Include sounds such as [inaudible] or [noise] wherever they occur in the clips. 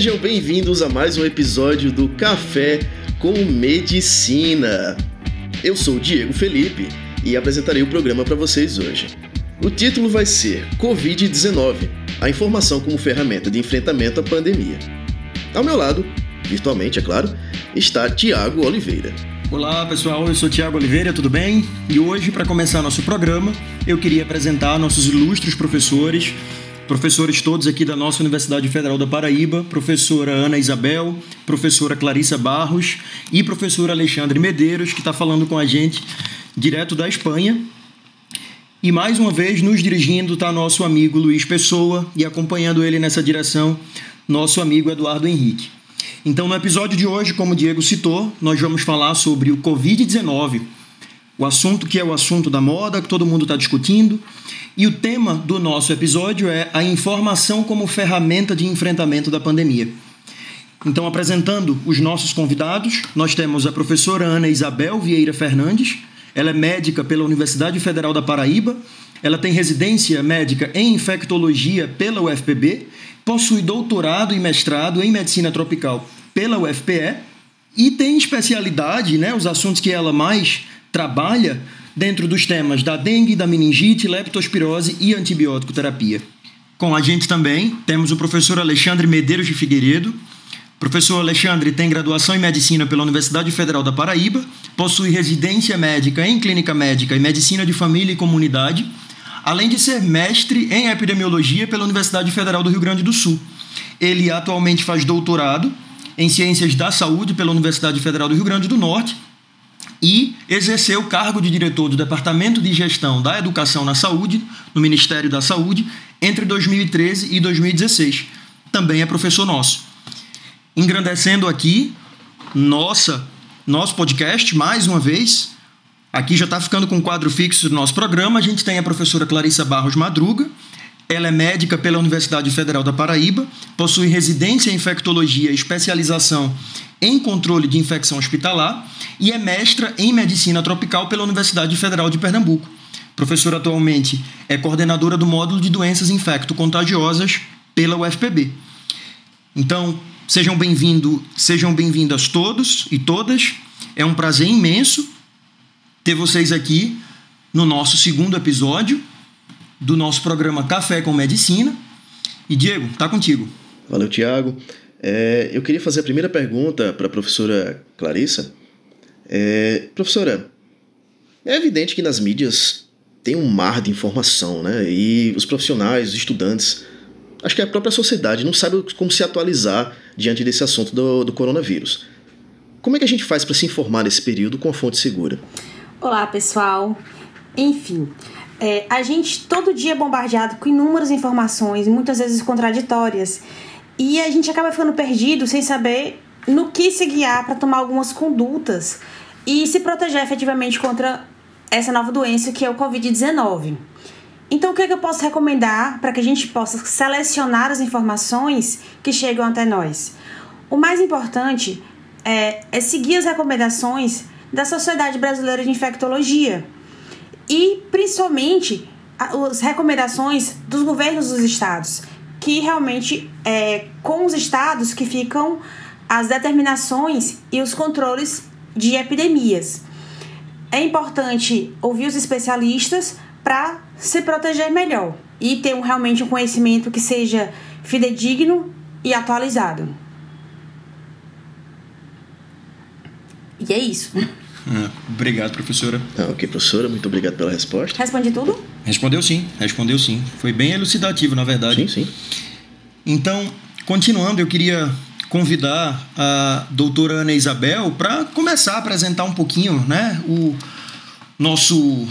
Sejam bem-vindos a mais um episódio do Café com Medicina. Eu sou o Diego Felipe e apresentarei o programa para vocês hoje. O título vai ser Covid-19 a informação como ferramenta de enfrentamento à pandemia. Ao meu lado, virtualmente, é claro, está Tiago Oliveira. Olá pessoal, eu sou Tiago Oliveira, tudo bem? E hoje, para começar nosso programa, eu queria apresentar nossos ilustres professores, professores todos aqui da nossa Universidade Federal da Paraíba, professora Ana Isabel, professora Clarissa Barros e professor Alexandre Medeiros, que está falando com a gente direto da Espanha. E mais uma vez, nos dirigindo, está nosso amigo Luiz Pessoa e acompanhando ele nessa direção, nosso amigo Eduardo Henrique. Então, no episódio de hoje, como o Diego citou, nós vamos falar sobre o Covid-19, o assunto que é o assunto da moda, que todo mundo está discutindo. E o tema do nosso episódio é a informação como ferramenta de enfrentamento da pandemia. Então, apresentando os nossos convidados, nós temos a professora Ana Isabel Vieira Fernandes. Ela é médica pela Universidade Federal da Paraíba. Ela tem residência médica em infectologia pela UFPB possui doutorado e mestrado em medicina tropical pela UFPE e tem especialidade, né, os assuntos que ela mais trabalha dentro dos temas da dengue, da meningite, leptospirose e antibiótico terapia. Com a gente também temos o professor Alexandre Medeiros de Figueiredo. Professor Alexandre tem graduação em medicina pela Universidade Federal da Paraíba, possui residência médica em clínica médica e medicina de família e comunidade além de ser mestre em epidemiologia pela Universidade Federal do Rio Grande do Sul. Ele atualmente faz doutorado em Ciências da Saúde pela Universidade Federal do Rio Grande do Norte e exerceu o cargo de diretor do Departamento de Gestão da Educação na Saúde, no Ministério da Saúde, entre 2013 e 2016. Também é professor nosso. Engrandecendo aqui nossa nosso podcast mais uma vez, Aqui já está ficando com um quadro fixo do nosso programa. A gente tem a professora Clarissa Barros Madruga. Ela é médica pela Universidade Federal da Paraíba, possui residência em infectologia especialização em controle de infecção hospitalar e é mestra em medicina tropical pela Universidade Federal de Pernambuco. Professora atualmente é coordenadora do módulo de doenças infecto-contagiosas pela UFPB. Então, sejam bem-vindos, sejam bem-vindas todos e todas. É um prazer imenso ter vocês aqui no nosso segundo episódio do nosso programa Café com Medicina. E Diego, tá contigo. Valeu, Tiago. É, eu queria fazer a primeira pergunta para a professora Clarissa. É, professora, é evidente que nas mídias tem um mar de informação, né? E os profissionais, os estudantes, acho que a própria sociedade não sabe como se atualizar diante desse assunto do, do coronavírus. Como é que a gente faz para se informar nesse período com a fonte segura? Olá, pessoal. Enfim, é, a gente todo dia é bombardeado com inúmeras informações, muitas vezes contraditórias, e a gente acaba ficando perdido sem saber no que se guiar para tomar algumas condutas e se proteger efetivamente contra essa nova doença que é o Covid-19. Então, o que, é que eu posso recomendar para que a gente possa selecionar as informações que chegam até nós? O mais importante é, é seguir as recomendações da Sociedade Brasileira de Infectologia e principalmente as recomendações dos governos dos estados, que realmente é com os estados que ficam as determinações e os controles de epidemias. É importante ouvir os especialistas para se proteger melhor e ter um, realmente um conhecimento que seja fidedigno e atualizado. E é isso. Ah, obrigado, professora. Ah, ok, professora, muito obrigado pela resposta. Respondi tudo? Respondeu sim, respondeu sim. Foi bem elucidativo, na verdade. Sim, sim. Então, continuando, eu queria convidar a doutora Ana Isabel para começar a apresentar um pouquinho né, o nosso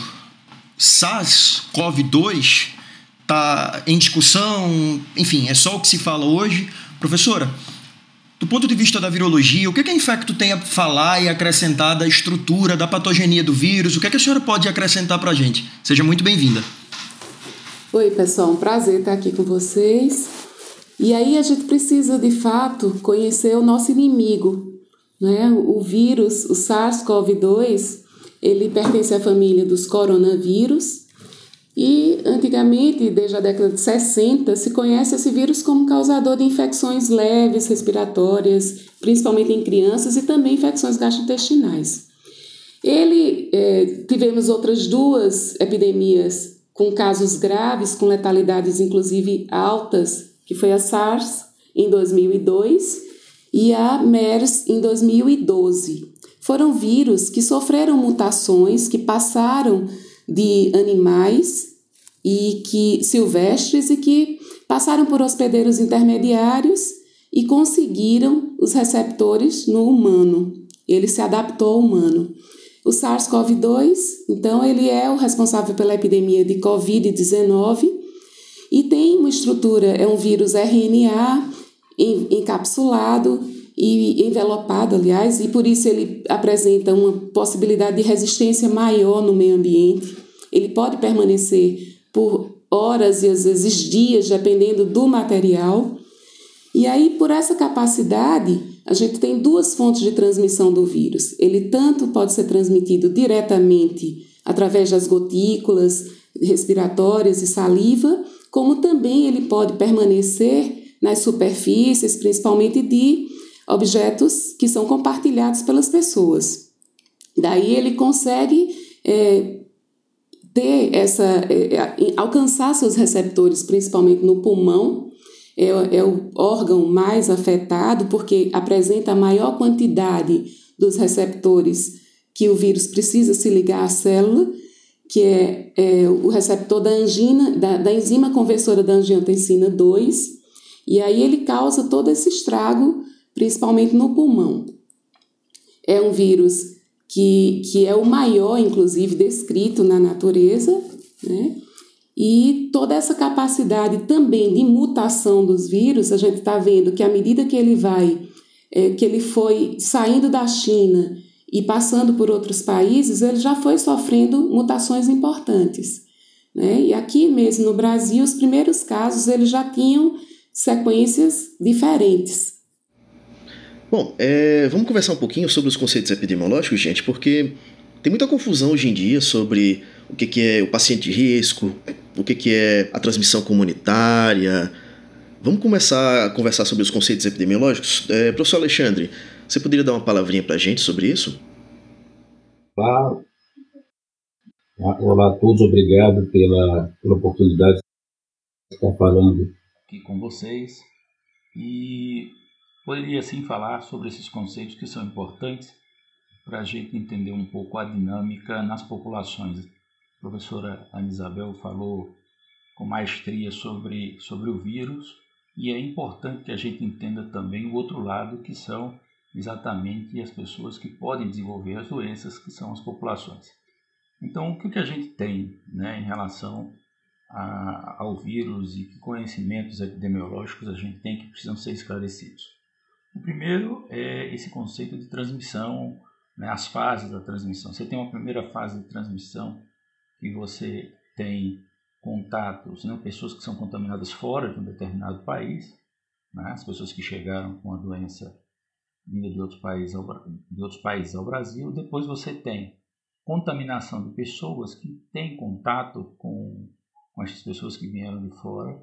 SARS-CoV-2 está em discussão, enfim, é só o que se fala hoje. Professora, do ponto de vista da virologia, o que, é que a Infecto tem a falar e acrescentar da estrutura, da patogenia do vírus? O que, é que a senhora pode acrescentar para a gente? Seja muito bem-vinda. Oi, pessoal, um prazer estar aqui com vocês. E aí a gente precisa, de fato, conhecer o nosso inimigo. Né? O vírus, o SARS-CoV-2, ele pertence à família dos coronavírus E antigamente, desde a década de 60, se conhece esse vírus como causador de infecções leves respiratórias, principalmente em crianças, e também infecções gastrointestinais. Ele é, tivemos outras duas epidemias com casos graves, com letalidades inclusive altas, que foi a SARS em 2002 e a MERS em 2012. Foram vírus que sofreram mutações, que passaram de animais e que silvestres e que passaram por hospedeiros intermediários e conseguiram os receptores no humano. Ele se adaptou ao humano. O SARS-CoV-2, então, ele é o responsável pela epidemia de COVID-19 e tem uma estrutura, é um vírus RNA encapsulado e envelopado, aliás, e por isso ele apresenta uma possibilidade de resistência maior no meio ambiente. Ele pode permanecer por horas e às vezes dias, dependendo do material. E aí, por essa capacidade, a gente tem duas fontes de transmissão do vírus. Ele tanto pode ser transmitido diretamente através das gotículas respiratórias e saliva, como também ele pode permanecer nas superfícies, principalmente de objetos que são compartilhados pelas pessoas. Daí ele consegue é, ter essa, é, é alcançar seus receptores, principalmente no pulmão, é, é o órgão mais afetado porque apresenta a maior quantidade dos receptores que o vírus precisa se ligar à célula, que é, é o receptor da angina, da, da enzima conversora da angiotensina 2, e aí ele causa todo esse estrago, principalmente no pulmão. É um vírus que, que é o maior, inclusive, descrito na natureza, né? E toda essa capacidade também de mutação dos vírus, a gente está vendo que à medida que ele vai, é, que ele foi saindo da China e passando por outros países, ele já foi sofrendo mutações importantes. Né? E aqui mesmo no Brasil, os primeiros casos eles já tinham sequências diferentes. Bom, é, vamos conversar um pouquinho sobre os conceitos epidemiológicos, gente, porque tem muita confusão hoje em dia sobre o que, que é o paciente de risco, o que, que é a transmissão comunitária. Vamos começar a conversar sobre os conceitos epidemiológicos? É, professor Alexandre, você poderia dar uma palavrinha para a gente sobre isso? Claro. Olá a todos, obrigado pela, pela oportunidade de estar falando aqui com vocês. E poderia sim falar sobre esses conceitos que são importantes para a gente entender um pouco a dinâmica nas populações a professora Ana Isabel falou com maestria sobre, sobre o vírus e é importante que a gente entenda também o outro lado, que são exatamente as pessoas que podem desenvolver as doenças, que são as populações. Então, o que, que a gente tem né, em relação a, ao vírus e que conhecimentos epidemiológicos a gente tem que precisam ser esclarecidos? O primeiro é esse conceito de transmissão, né, as fases da transmissão. Você tem uma primeira fase de transmissão que você tem contatos, né, pessoas que são contaminadas fora de um determinado país, né, as pessoas que chegaram com a doença vinda de outros países ao, de outros países ao Brasil, depois você tem contaminação de pessoas que têm contato com, com essas pessoas que vieram de fora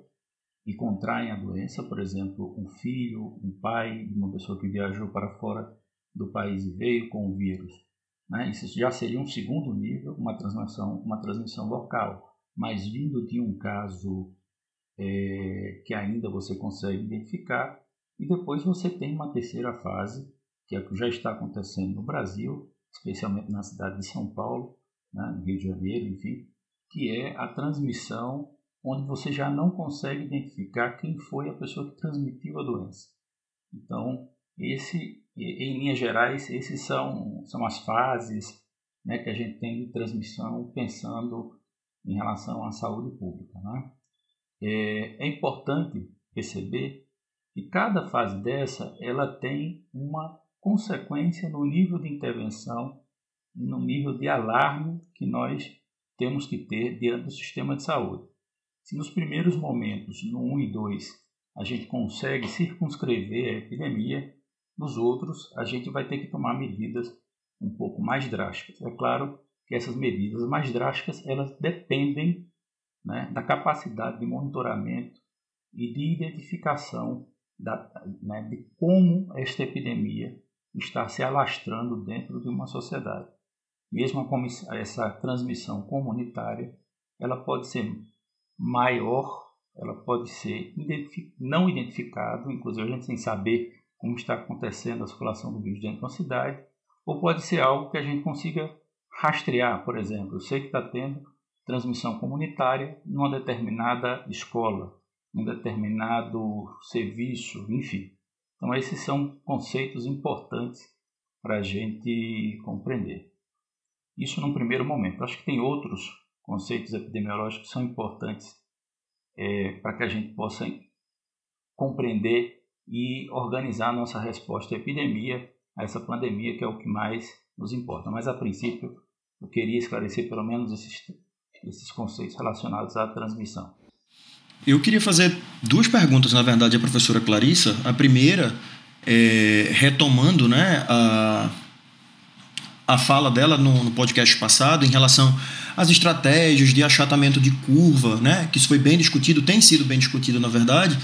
e contraem a doença, por exemplo, um filho, um pai uma pessoa que viajou para fora do país e veio com o vírus né? Isso já seria um segundo nível, uma transmissão, uma transmissão local, mas vindo de um caso é, que ainda você consegue identificar, e depois você tem uma terceira fase, que é o que já está acontecendo no Brasil, especialmente na cidade de São Paulo, né, no Rio de Janeiro, enfim, que é a transmissão onde você já não consegue identificar quem foi a pessoa que transmitiu a doença. Então, esse em linhas gerais, esses são, são as fases né, que a gente tem de transmissão pensando em relação à saúde pública. Né? É, é importante perceber que cada fase dessa ela tem uma consequência no nível de intervenção e no nível de alarme que nós temos que ter diante do sistema de saúde. Se nos primeiros momentos, no 1 e 2, a gente consegue circunscrever a epidemia, nos outros, a gente vai ter que tomar medidas um pouco mais drásticas. É claro que essas medidas mais drásticas elas dependem né, da capacidade de monitoramento e de identificação da, né, de como esta epidemia está se alastrando dentro de uma sociedade. Mesmo essa transmissão comunitária, ela pode ser maior, ela pode ser identific não identificada, inclusive a gente sem saber como está acontecendo a circulação do vírus dentro de uma cidade, ou pode ser algo que a gente consiga rastrear, por exemplo. Eu sei que está tendo transmissão comunitária numa determinada escola, num determinado serviço, enfim. Então, esses são conceitos importantes para a gente compreender. Isso num primeiro momento. Acho que tem outros conceitos epidemiológicos são importantes é, para que a gente possa compreender e organizar a nossa resposta à epidemia, a essa pandemia que é o que mais nos importa. Mas, a princípio, eu queria esclarecer pelo menos esses, esses conceitos relacionados à transmissão. Eu queria fazer duas perguntas, na verdade, à professora Clarissa. A primeira, é, retomando né, a, a fala dela no, no, podcast passado em relação às estratégias de achatamento de curva, né, que isso foi bem discutido, tem sido bem discutido, na verdade.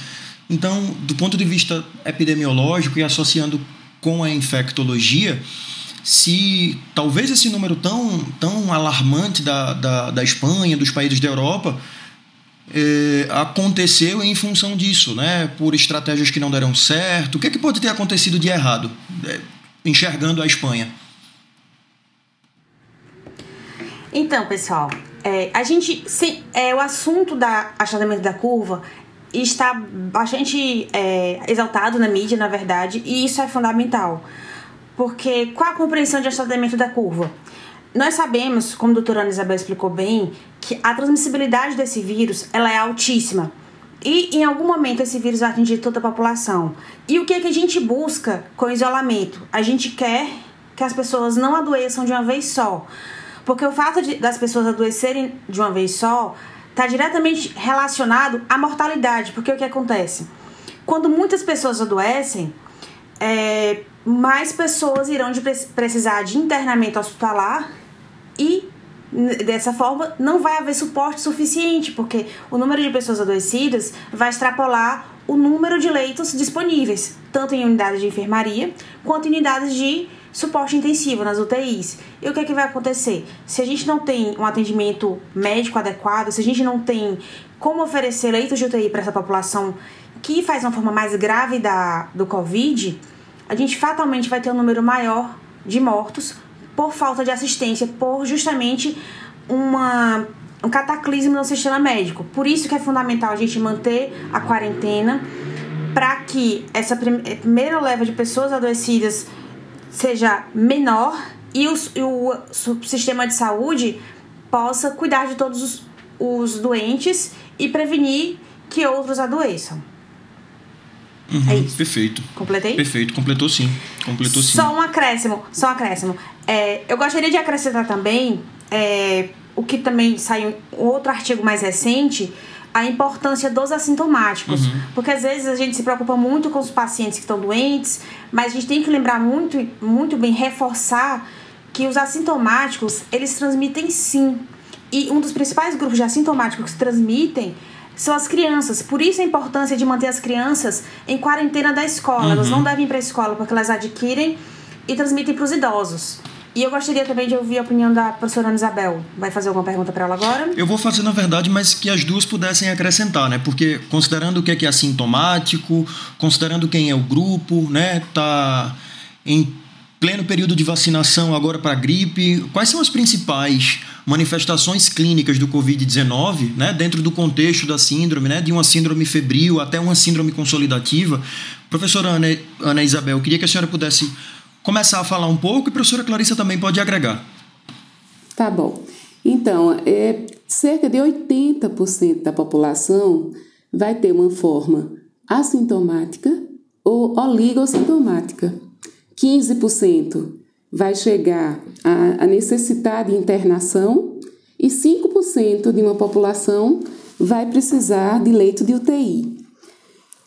Então, do ponto de vista epidemiológico e associando com a infectologia, se talvez esse número tão, tão alarmante da, da, da Espanha, dos países da Europa, é, aconteceu em função disso, né? por estratégias que não deram certo. O que, é que pode ter acontecido de errado, é, enxergando a Espanha? Então, pessoal, é, a gente. Se, é, o assunto da achatamento da curva está bastante é, exaltado na mídia, na verdade, e isso é fundamental. Porque qual a compreensão de achatamento da curva? Nós sabemos, como a doutora Ana Isabel explicou bem, que a transmissibilidade desse vírus ela é altíssima. E em algum momento esse vírus vai atingir toda a população. E o que, é que a gente busca com o isolamento? A gente quer que as pessoas não adoeçam de uma vez só. Porque o fato de, das pessoas adoecerem de uma vez só está diretamente relacionado à mortalidade. Porque o que acontece? Quando muitas pessoas adoecem, é, mais pessoas irão de precisar de internamento hospitalar e dessa forma não vai haver suporte suficiente, porque o número de pessoas adoecidas vai extrapolar o número de leitos disponíveis, tanto em unidades de enfermaria quanto em unidades de suporte intensivo nas UTIs. E o que é que vai acontecer? Se a gente não tem um atendimento médico adequado, se a gente não tem como oferecer leitos de UTI para essa população que faz uma forma mais grave da, do Covid, a gente fatalmente vai ter um número maior de mortos por falta de assistência, por justamente uma, um cataclismo no sistema médico. Por isso que é fundamental a gente manter a quarentena para que essa primeira leva de pessoas adoecidas seja menor e, e o, o, sistema de saúde possa cuidar de todos os, os doentes e prevenir que outros adoeçam. Uhum, é isso. Perfeito. Completei? Perfeito, completou sim. Completou sim. Só um acréscimo, só um acréscimo. É, eu gostaria de acrescentar também é, o que também saiu outro artigo mais recente, a importância dos assintomáticos. Uhum. Porque às vezes a gente se preocupa muito com os pacientes que estão doentes, mas a gente tem que lembrar muito, muito bem, reforçar que os assintomáticos, eles transmitem sim. E um dos principais grupos de assintomáticos que transmitem são as crianças. Por isso a importância de manter as crianças em quarentena da escola. Uhum. Elas não devem ir para a escola porque elas adquirem e transmitem para os idosos. E eu gostaria também de ouvir a opinião da professora Ana Isabel. Vai fazer alguma pergunta para ela agora? Eu vou fazer, na verdade, mas que as duas pudessem acrescentar, né? Porque considerando o que é, que é assintomático, considerando quem é o grupo, né? Tá em pleno período de vacinação agora para gripe, quais são as principais manifestações clínicas do Covid-19, né, dentro do contexto da síndrome, né, de uma síndrome febril até uma síndrome consolidativa? Professora Ana, Ana Isabel, eu queria que a senhora pudesse começar a falar um pouco e a professora Clarissa também pode agregar. Tá bom. Então, é, cerca de 80% da população vai ter uma forma assintomática ou oligossintomática. 15% vai chegar a, a necessitar de internação e 5% de uma população vai precisar de leito de UTI.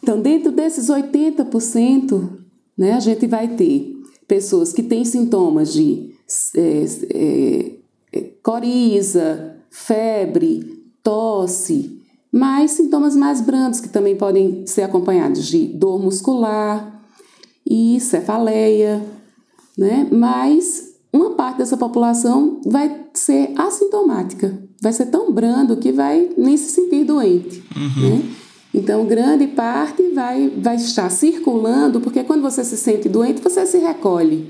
Então, dentro desses 80%, né, a gente vai ter pessoas que têm sintomas de é, é, é, coriza, febre, tosse, mas sintomas mais brandos que também podem ser acompanhados de dor muscular e cefaleia, né? Mas uma parte dessa população vai ser assintomática, vai ser tão brando que vai nem se sentir doente, uhum. né? Então, grande parte vai, vai estar circulando, porque quando você se sente doente, você se recolhe.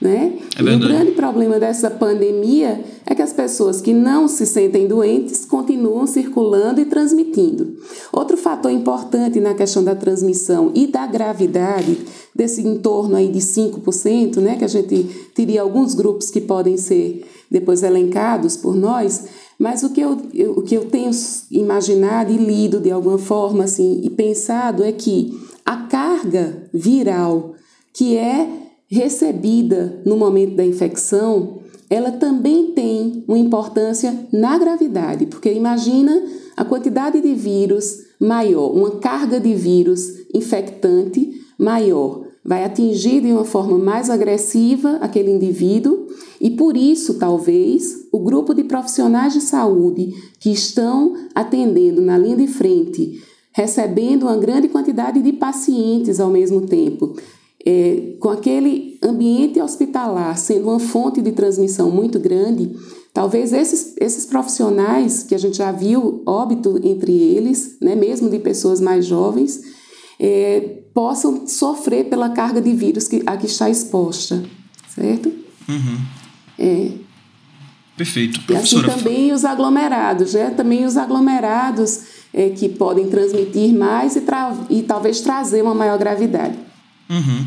Né? É e o grande problema dessa pandemia é que as pessoas que não se sentem doentes continuam circulando e transmitindo. Outro fator importante na questão da transmissão e da gravidade, desse entorno aí de 5%, né, que a gente teria alguns grupos que podem ser depois elencados por nós, mas o que eu, eu, o que eu tenho imaginado e lido de alguma forma assim, e pensado é que a carga viral que é recebida no momento da infecção, ela também tem uma importância na gravidade, porque imagina a quantidade de vírus maior, uma carga de vírus infectante maior, vai atingir de uma forma mais agressiva aquele indivíduo e por isso, talvez, o grupo de profissionais de saúde que estão atendendo na linha de frente, recebendo uma grande quantidade de pacientes ao mesmo tempo, é, com aquele ambiente hospitalar sendo uma fonte de transmissão muito grande, talvez esses, esses profissionais, que a gente já viu óbito entre eles, né, mesmo de pessoas mais jovens, é, possam sofrer pela carga de vírus que, a que está exposta, certo? Uhum. É. Perfeito. Professora. E assim também os aglomerados, né? Também os aglomerados é, que podem transmitir mais e, e talvez trazer uma maior gravidade. Uhum.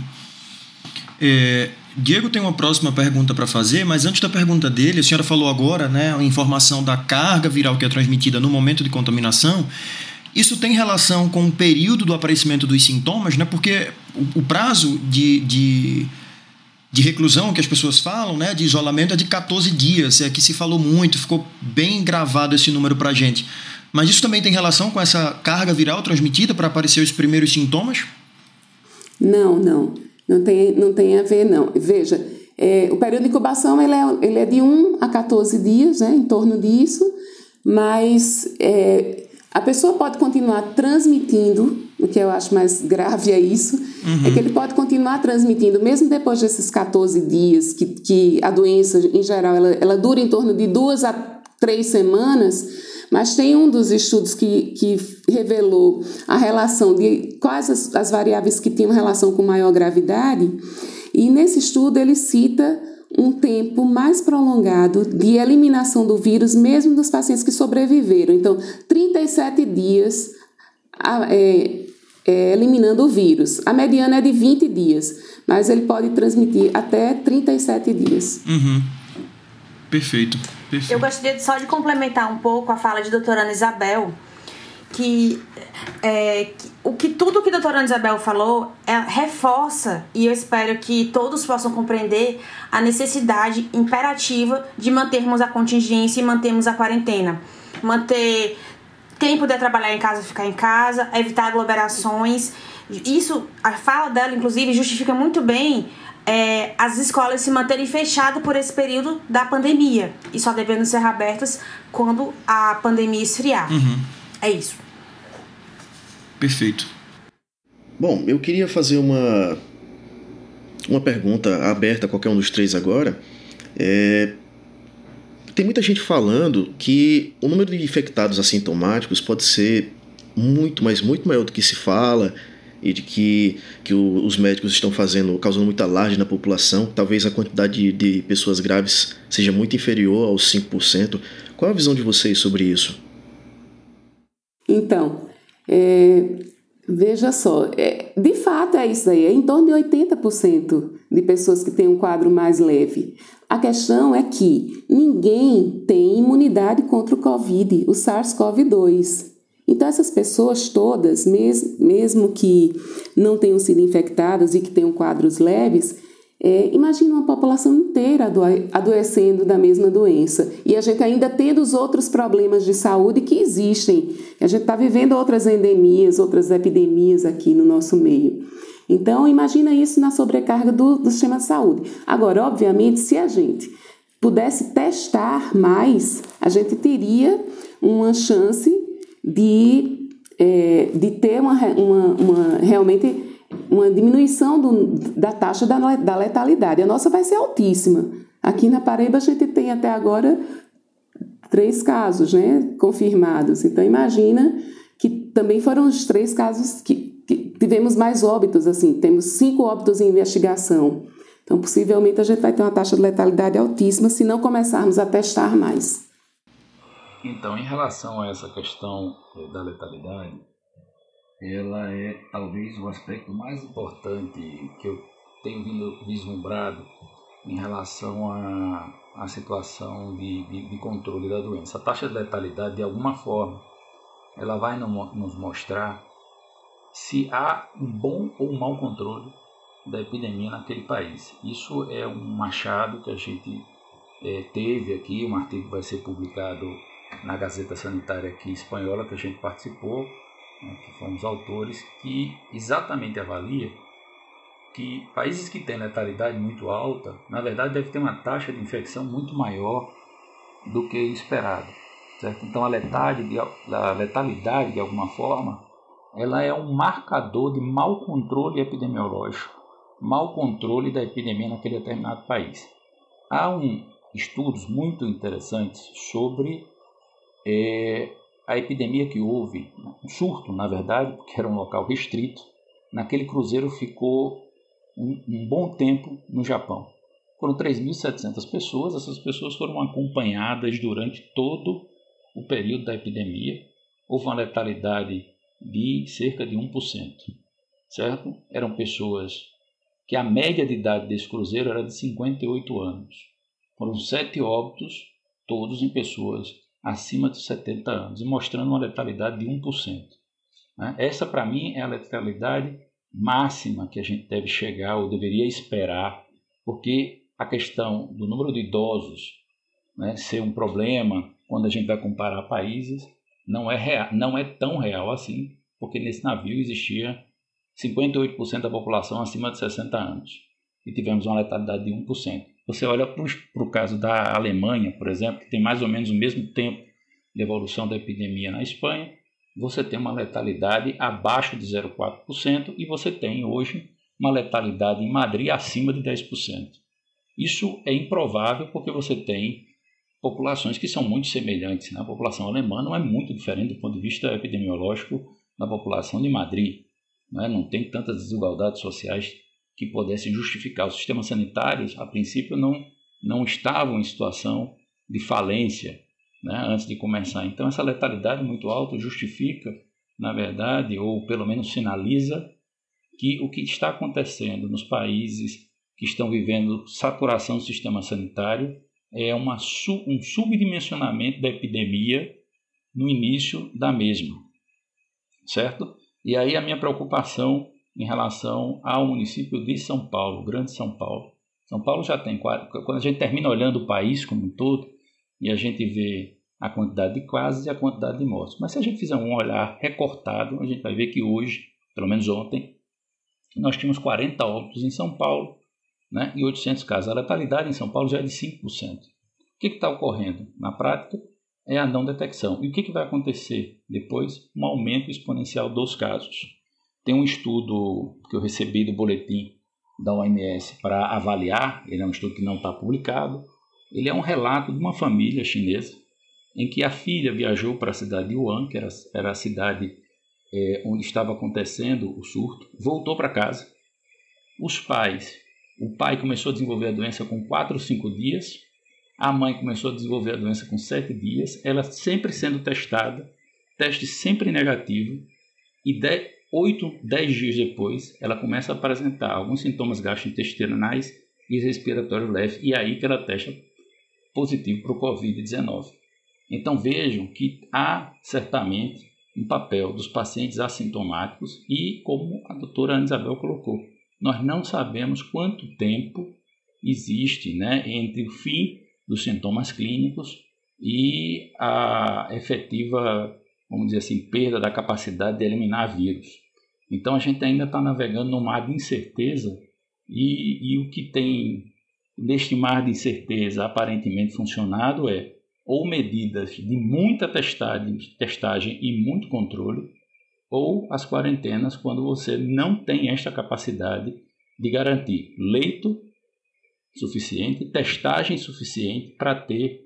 É, Diego tem uma próxima pergunta para fazer, mas antes da pergunta dele, a senhora falou agora, né, a informação da carga viral que é transmitida no momento de contaminação. Isso tem relação com o período do aparecimento dos sintomas, né? Porque o, o prazo de, de, de, reclusão que as pessoas falam, né, de isolamento, é de 14 dias. É que se falou muito, ficou bem gravado esse número para gente. Mas isso também tem relação com essa carga viral transmitida para aparecer os primeiros sintomas? Não, não. Não tem, não tem a ver, não. Veja, é, o período de incubação ele é, ele é de 1 a 14 dias, né, em torno disso, mas é, a pessoa pode continuar transmitindo, o que eu acho mais grave é isso, uhum. é que ele pode continuar transmitindo, mesmo depois desses 14 dias, que, que a doença, em geral, ela, ela dura em torno de duas a três semanas, mas tem um dos estudos que, que revelou a relação de quais as, as variáveis que tinham relação com maior gravidade, e nesse estudo ele cita um tempo mais prolongado de eliminação do vírus, mesmo dos pacientes que sobreviveram. Então, 37 dias é, é, eliminando o vírus. A mediana é de 20 dias, mas ele pode transmitir até 37 dias. Uhum. Perfeito, perfeito. Eu gostaria só de complementar um pouco a fala de doutora Ana Isabel, que, é, que, o que tudo que a doutora Isabel falou é, reforça, e eu espero que todos possam compreender, a necessidade imperativa de mantermos a contingência e mantermos a quarentena. Manter quem puder trabalhar em casa, ficar em casa, evitar aglomerações. Isso, a fala dela, inclusive, justifica muito bem é, as escolas se manterem fechadas por esse período da pandemia e só devendo ser abertas quando a pandemia esfriar. Uhum. É isso. Perfeito. Bom, eu queria fazer uma uma pergunta aberta a qualquer um dos três agora. É, tem muita gente falando que o número de infectados assintomáticos pode ser muito, mas muito maior do que se fala e de que, que o, os médicos estão fazendo, causando muita alarde na população, talvez a quantidade de, de pessoas graves seja muito inferior aos 5%. Qual a visão de vocês sobre isso? Então, é, veja só, é, de fato é isso aí, é em torno de 80% de pessoas que têm um quadro mais leve. A questão é que ninguém tem imunidade contra o Covid, o SARS-CoV-2. Então, essas pessoas todas, mesmo que não tenham sido infectadas e que tenham quadros leves, é, imagina uma população inteira adoecendo da mesma doença. E a gente ainda tendo os outros problemas de saúde que existem. A gente está vivendo outras endemias, outras epidemias aqui no nosso meio. Então, imagina isso na sobrecarga do, do sistema de saúde. Agora, obviamente, se a gente pudesse testar mais, a gente teria uma chance de, é, de ter uma, uma, uma, realmente uma diminuição do, da taxa da, da letalidade. A nossa vai ser altíssima. Aqui na Paraíba a gente tem até agora três casos né, confirmados. Então imagina que também foram os três casos que, que tivemos mais óbitos, assim, temos cinco óbitos em investigação. Então, possivelmente, a gente vai ter uma taxa de letalidade altíssima se não começarmos a testar mais. Então, em relação a essa questão eh, da letalidade, ela é talvez o aspecto mais importante que eu tenho vindo vislumbrado em relação à, à situação de, de, de controle da doença. A taxa de letalidade, de alguma forma, ela vai nos mostrar se há um bom ou um mau controle da epidemia naquele país. Isso é um achado que a gente é, teve aqui, um artigo vai ser publicado na Gazeta Sanitária aqui espanhola que a gente participou, que fomos autores, que exatamente avalia que países que têm letalidade muito alta, na verdade, deve ter uma taxa de infecção muito maior do que esperado. Certo? Então, a letalidade, a letalidade, de alguma forma, ela é um marcador de mau controle epidemiológico, mau controle da epidemia naquele determinado país. Há um, estudos muito interessantes sobre é, a epidemia que houve, um surto, na verdade, porque era um local restrito. Naquele cruzeiro ficou um, um bom tempo no Japão. Foram 3.700 pessoas, essas pessoas foram acompanhadas durante todo o período da epidemia. Houve uma letalidade de cerca de 1%, certo? Eram pessoas que a média de idade desse cruzeiro era de 58 anos. Foram sete óbitos, todos em pessoas acima de 70 anos, mostrando uma letalidade de 1%. Né? Essa, para mim, é a letalidade máxima que a gente deve chegar ou deveria esperar, porque a questão do número de idosos né, ser um problema quando a gente vai comparar países não é, real, não é tão real assim, porque nesse navio existia 58% da população acima de 60 anos e tivemos uma letalidade de 1%. Você olha para o caso da Alemanha, por exemplo, que tem mais ou menos o mesmo tempo de evolução da epidemia na Espanha, você tem uma letalidade abaixo de 0,4% e você tem hoje uma letalidade em Madrid acima de 10%. Isso é improvável porque você tem populações que são muito semelhantes. Né? A população alemã não é muito diferente do ponto de vista epidemiológico da população de Madrid. Né? Não tem tantas desigualdades sociais que pudessem justificar. Os sistemas sanitários, a princípio, não, não estavam em situação de falência né, antes de começar. Então, essa letalidade muito alta justifica, na verdade, ou pelo menos sinaliza, que o que está acontecendo nos países que estão vivendo saturação do sistema sanitário é uma, um subdimensionamento da epidemia no início da mesma, certo? E aí a minha preocupação em relação ao município de São Paulo, Grande São Paulo. São Paulo já tem quando a gente termina olhando o país como um todo e a gente vê a quantidade de casos e a quantidade de mortes. Mas se a gente fizer um olhar recortado, a gente vai ver que hoje, pelo menos ontem, nós tínhamos 40 óbitos em São Paulo né, e 800 casos. A letalidade em São Paulo já é de 5%. O que está ocorrendo? Na prática, é a não detecção. E o que, que vai acontecer depois? Um aumento exponencial dos casos. Tem um estudo que eu recebi do boletim da OMS para avaliar, ele é um estudo que não está publicado, ele é um relato de uma família chinesa em que a filha viajou para a cidade de Wuhan, que era, era a cidade é, onde estava acontecendo o surto, voltou para casa. Os pais, o pai começou a desenvolver a doença com 4 ou 5 dias, a mãe começou a desenvolver a doença com 7 dias, ela sempre sendo testada, teste sempre negativo, e 8, 10 dias depois, ela começa a apresentar alguns sintomas gastrointestinais e respiratórios leves, e é aí que ela testa positivo para o Covid-19. Então vejam que há certamente um papel dos pacientes assintomáticos e, como a doutora Ana Isabel colocou, nós não sabemos quanto tempo existe né, entre o fim dos sintomas clínicos e a efetiva, vamos dizer assim, perda da capacidade de eliminar vírus. Então a gente ainda está navegando num mar de incerteza e, e o que tem neste mar de incerteza aparentemente funcionado é ou medidas de muita testagem, testagem e muito controle, ou as quarentenas quando você não tem esta capacidade de garantir leito suficiente, testagem suficiente para ter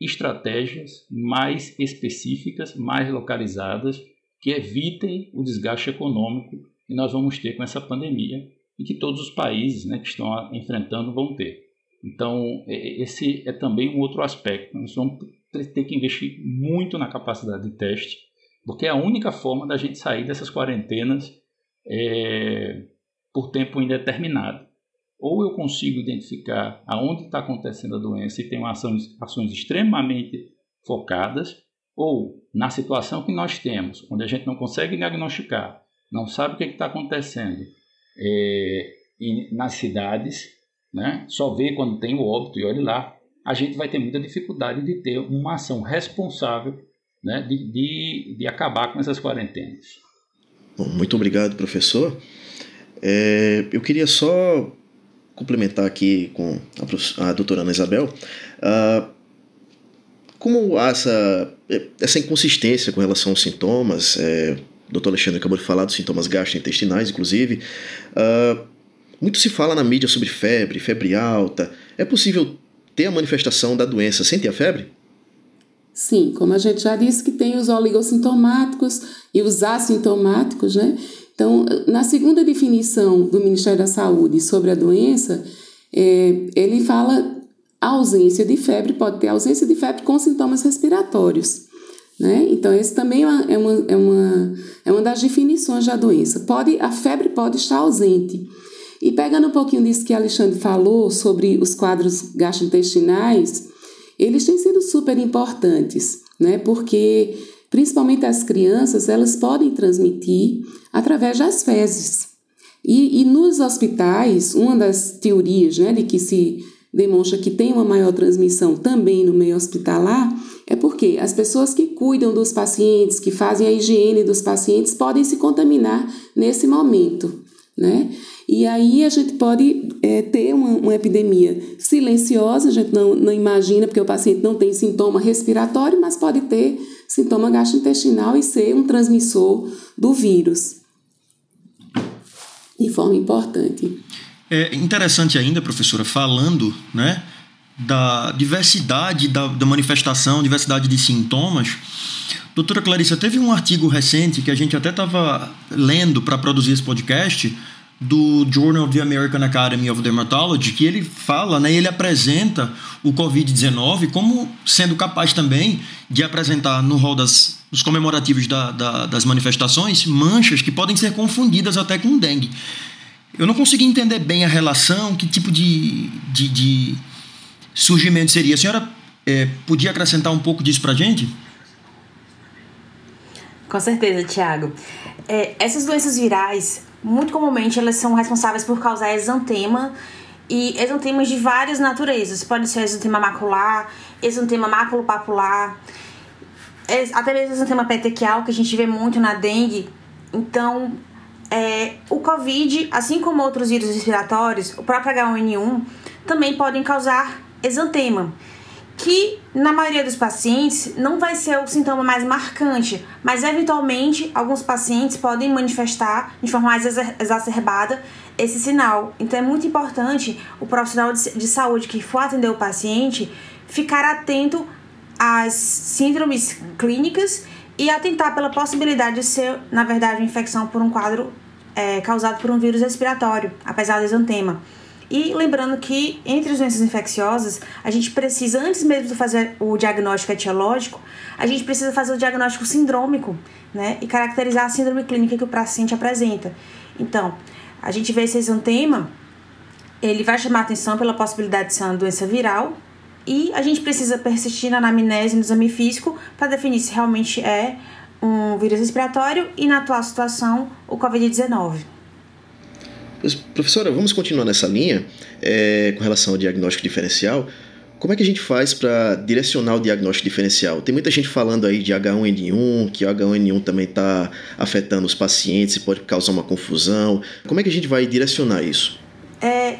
estratégias mais específicas, mais localizadas, que evitem o desgaste econômico que nós vamos ter com essa pandemia e que todos os países né, que estão enfrentando vão ter. Então, esse é também um outro aspecto. Nós vamos ter que investir muito na capacidade de teste, porque é a única forma da gente sair dessas quarentenas é, por tempo indeterminado. Ou eu consigo identificar aonde está acontecendo a doença e tenho ações, ações extremamente focadas, ou na situação que nós temos, onde a gente não consegue diagnosticar, não sabe o que está acontecendo, é, nas cidades, né, só vê quando tem o óbito e olhe lá, a gente vai ter muita dificuldade de ter uma ação responsável né, de, de, de acabar com essas quarentenas. Bom, muito obrigado, professor. É, eu queria só complementar aqui com a, a doutora Ana Isabel. Uh, como essa, essa inconsistência com relação aos sintomas, é, o doutor Alexandre acabou de falar dos sintomas gastrointestinais, inclusive, uh, muito se fala na mídia sobre febre, febre alta. É possível ter a manifestação da doença sem ter a febre? Sim, como a gente já disse que tem os oligossintomáticos e os assintomáticos, né? Então, na segunda definição do Ministério da Saúde sobre a doença, é, ele fala a ausência de febre, pode ter ausência de febre com sintomas respiratórios. Né? Então, esse também é uma, é, uma, é, uma, é uma das definições da doença. Pode, a febre pode estar ausente. E pegando um pouquinho disso que Alexandre falou sobre os quadros gastrointestinais, eles têm sido super importantes, né? Porque principalmente as crianças, elas podem transmitir através das fezes. E, e nos hospitais, uma das teorias né, de que se demonstra que tem uma maior transmissão também no meio hospitalar é porque as pessoas que cuidam dos pacientes, que fazem a higiene dos pacientes, podem se contaminar nesse momento, né? E aí a gente pode é, ter uma, uma, epidemia silenciosa, a gente não, não imagina, porque o paciente não tem sintoma respiratório, mas pode ter sintoma gastrointestinal e ser um transmissor do vírus. De forma importante. É interessante ainda, professora, falando né, da diversidade da, da manifestação, diversidade de sintomas. Doutora Clarissa, teve um artigo recente que a gente até estava lendo para produzir esse podcast do Journal of the American Academy of Dermatology, que ele fala, né, ele apresenta o Covid-19 como sendo capaz também de apresentar no rol das, dos comemorativos da, da, das manifestações manchas que podem ser confundidas até com dengue. Eu não consegui entender bem a relação, que tipo de, de, de surgimento seria. A senhora é, podia acrescentar um pouco disso para a gente? Com certeza, Tiago. É, essas doenças virais muito comumente elas são responsáveis por causar exantema e exantemas de várias naturezas. Pode ser exantema macular, exantema maculopapular, até mesmo exantema petequial, que a gente vê muito na dengue. Então, é, o Covid, assim como outros vírus respiratórios, o próprio H1N1, também podem causar exantema que na maioria dos pacientes não vai ser o sintoma mais marcante, mas eventualmente alguns pacientes podem manifestar de forma mais exacerbada esse sinal. Então é muito importante o profissional de saúde que for atender o paciente ficar atento às síndromes clínicas e atentar pela possibilidade de ser, na verdade, uma infecção por um quadro é, causado por um vírus respiratório, apesar do exantema. E lembrando que entre as doenças infecciosas, a gente precisa, antes mesmo de fazer o diagnóstico etiológico, a gente precisa fazer o diagnóstico sindrômico, né? E caracterizar a síndrome clínica que o paciente apresenta. Então, a gente vê esse exantema, ele vai chamar atenção pela possibilidade de ser uma doença viral, e a gente precisa persistir na anamnese no exame físico para definir se realmente é um vírus respiratório e, na atual situação, o Covid-19. Professora, vamos continuar nessa linha é, com relação ao diagnóstico diferencial. Como é que a gente faz para direcionar o diagnóstico diferencial? Tem muita gente falando aí de H1N1, que o H1N1 também está afetando os pacientes e pode causar uma confusão. Como é que a gente vai direcionar isso? É,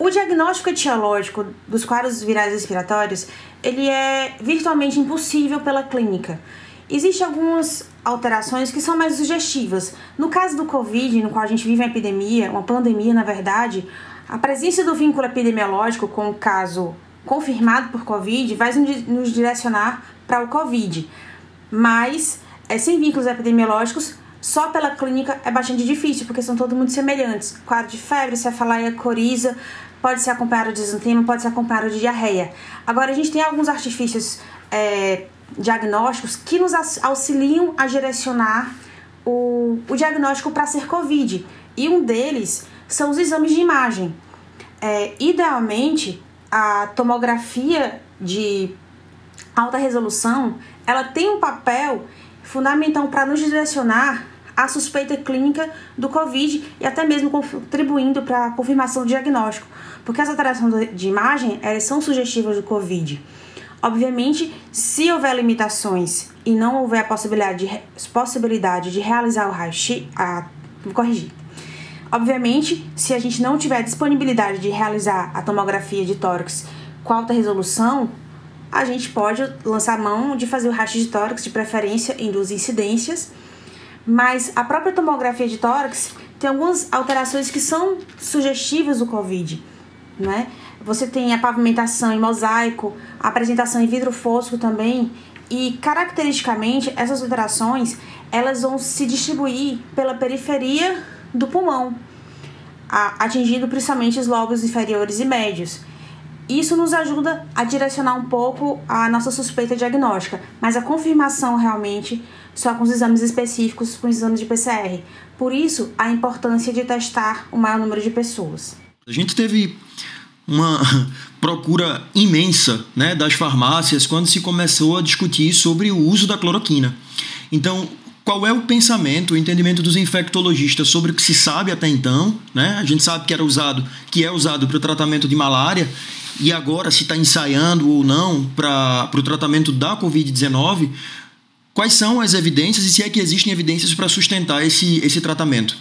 o diagnóstico etiológico dos quadros virais respiratórios ele é virtualmente impossível pela clínica. Existem algumas alterações que são mais sugestivas. No caso do Covid, no qual a gente vive uma epidemia, uma pandemia na verdade, a presença do vínculo epidemiológico com o caso confirmado por Covid vai nos direcionar para o Covid. Mas, é, sem vínculos epidemiológicos, só pela clínica é bastante difícil, porque são todos muito semelhantes. Quadro de febre, cefaleia, coriza, pode ser acompanhado de exantema, pode ser acompanhado de diarreia. Agora, a gente tem alguns artifícios é, diagnósticos que nos auxiliam a direcionar o, o diagnóstico para ser COVID. E um deles são os exames de imagem. É, idealmente, a tomografia de alta resolução ela tem um papel fundamental para nos direcionar à suspeita clínica do COVID e até mesmo contribuindo para a confirmação do diagnóstico, porque as alterações de imagem elas são sugestivas do COVID. Obviamente, se houver limitações e não houver a possibilidade de, possibilidade de realizar o raio-x, a, vou corrigir. Obviamente, se a gente não tiver disponibilidade de realizar a tomografia de tórax com alta resolução, a gente pode lançar mão de fazer o raio de tórax, de preferência em duas incidências, mas a própria tomografia de tórax tem algumas alterações que são sugestivas do COVID, né? Você tem a pavimentação em mosaico, a apresentação em vidro fosco também, e caracteristicamente essas alterações elas vão se distribuir pela periferia do pulmão, atingindo principalmente os lobos inferiores e médios. Isso nos ajuda a direcionar um pouco a nossa suspeita diagnóstica, mas a confirmação realmente só com os exames específicos, com os exames de PCR. Por isso, a importância de testar o maior número de pessoas. A gente teve uma [laughs] procura imensa né, das farmácias quando se começou a discutir sobre o uso da cloroquina. Então, qual é o pensamento, o entendimento dos infectologistas sobre o que se sabe até então? Né? A gente sabe que era usado, que é usado para o tratamento de malária e agora se está ensaiando ou não para o tratamento da Covid-19. Quais são as evidências e se é que existem evidências para sustentar esse, esse tratamento?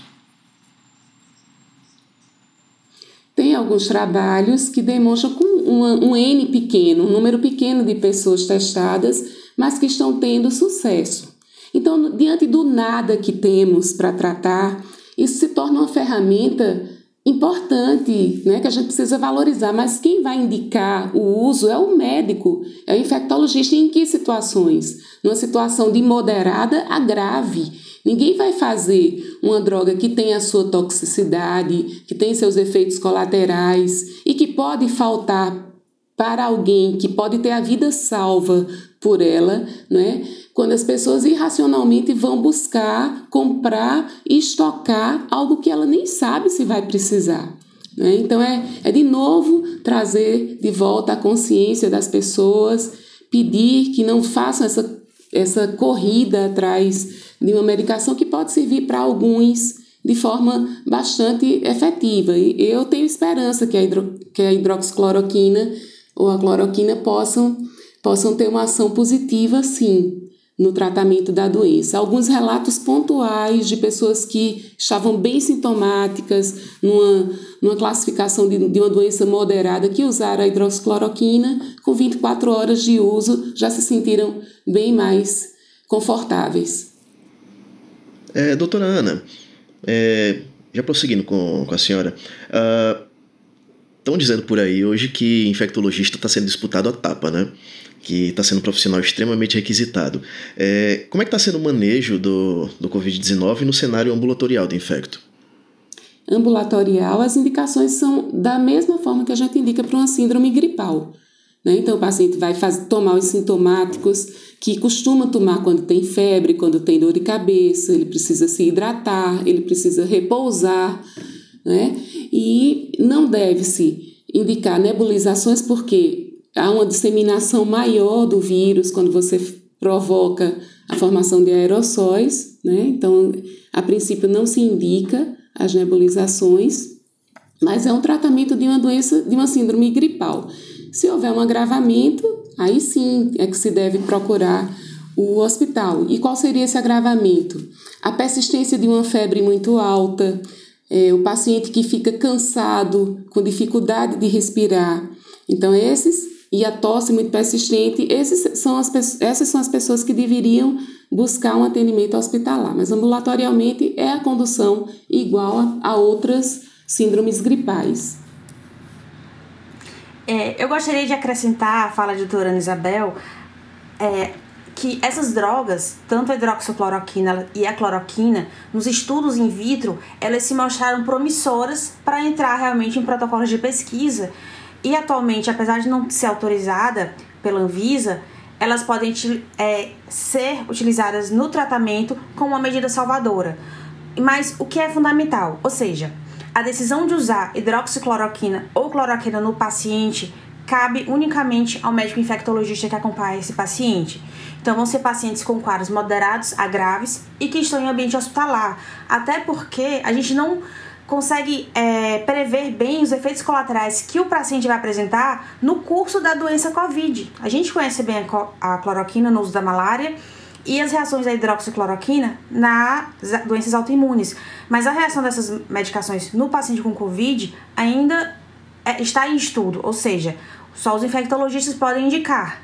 Tem alguns trabalhos que demonstram com um, um N pequeno, um número pequeno de pessoas testadas, mas que estão tendo sucesso. Então, diante do nada que temos para tratar, isso se torna uma ferramenta importante, né, que a gente precisa valorizar, mas quem vai indicar o uso é o médico, é o infectologista em que situações? Numa situação de moderada a grave. Ninguém vai fazer uma droga que tem a sua toxicidade, que tem seus efeitos colaterais e que pode faltar para alguém que pode ter a vida salva por ela, né? Quando as pessoas irracionalmente vão buscar, comprar estocar algo que ela nem sabe se vai precisar. Né? Então é, é de novo trazer de volta a consciência das pessoas, pedir que não façam essa, essa corrida atrás de uma medicação que pode servir para alguns de forma bastante efetiva. E eu tenho esperança que a, hidro, que a hidroxicloroquina ou a cloroquina possam, possam ter uma ação positiva, sim, no tratamento da doença. Alguns relatos pontuais de pessoas que estavam bem sintomáticas, numa, numa classificação de, de uma doença moderada, que usaram a hidroxicloroquina, com 24 horas de uso, já se sentiram bem mais confortáveis. É, doutora Ana, é, já prosseguindo com, com a senhora, estão uh, dizendo por aí hoje que infectologista está sendo disputado a tapa, né? Que está sendo um profissional extremamente requisitado. É, como é que está sendo o manejo do, do Covid-19 no cenário ambulatorial de infecto? Ambulatorial, as indicações são da mesma forma que a gente indica para uma síndrome gripal. Né? Então, o paciente vai tomar os sintomáticos que costuma tomar quando tem febre, quando tem dor de cabeça, ele precisa se hidratar, ele precisa repousar, né? E não deve-se indicar nebulizações porque há uma disseminação maior do vírus quando você provoca a formação de aerossóis, né? Então, a princípio não se indica as nebulizações, mas é um tratamento de uma doença, de uma síndrome gripal. Se houver um agravamento, aí sim é que se deve procurar o hospital. E qual seria esse agravamento? A persistência de uma febre muito alta, é, o paciente que fica cansado, com dificuldade de respirar. Então, esses e a tosse muito persistente, esses são as, essas são as pessoas que deveriam buscar um atendimento hospitalar. Mas ambulatorialmente é a condução igual a, a outras síndromes gripais. É, eu gostaria de acrescentar a fala de doutora Ana Isabel é, que essas drogas, tanto a hidroxicloroquina e a cloroquina, nos estudos in vitro, elas se mostraram promissoras para entrar realmente em protocolos de pesquisa. E atualmente, apesar de não ser autorizada pela Anvisa, elas podem é, ser utilizadas no tratamento como uma medida salvadora. Mas o que é fundamental? Ou seja, a decisão de usar hidroxicloroquina ou cloroquina no paciente cabe unicamente ao médico infectologista que acompanha esse paciente. Então, vão ser pacientes com quadros moderados a graves e que estão em ambiente hospitalar. Até porque a gente não consegue é, prever bem os efeitos colaterais que o paciente vai apresentar no curso da doença COVID. A gente conhece bem a cloroquina no uso da malária e as reações da hidroxicloroquina nas doenças autoimunes. Mas a reação dessas medicações no paciente com COVID ainda é, está em estudo, ou seja, só os infectologistas podem indicar.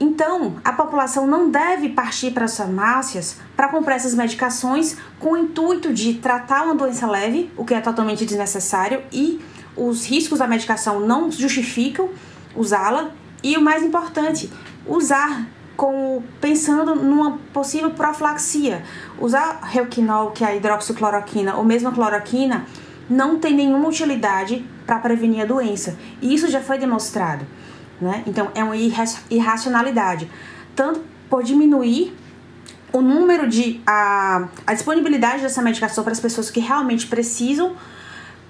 Então, a população não deve partir para as farmácias para comprar essas medicações com o intuito de tratar uma doença leve, o que é totalmente desnecessário, e os riscos da medicação não justificam usá-la. E o mais importante, usar com, pensando numa possível profilaxia. Usar Reuquinol, que é a hidroxicloroquina, ou mesmo a cloroquina, não tem nenhuma utilidade para prevenir a doença. E isso já foi demonstrado. Né? Então, é uma irracionalidade. Tanto por diminuir o número de. a, a disponibilidade dessa medicação para as pessoas que realmente precisam,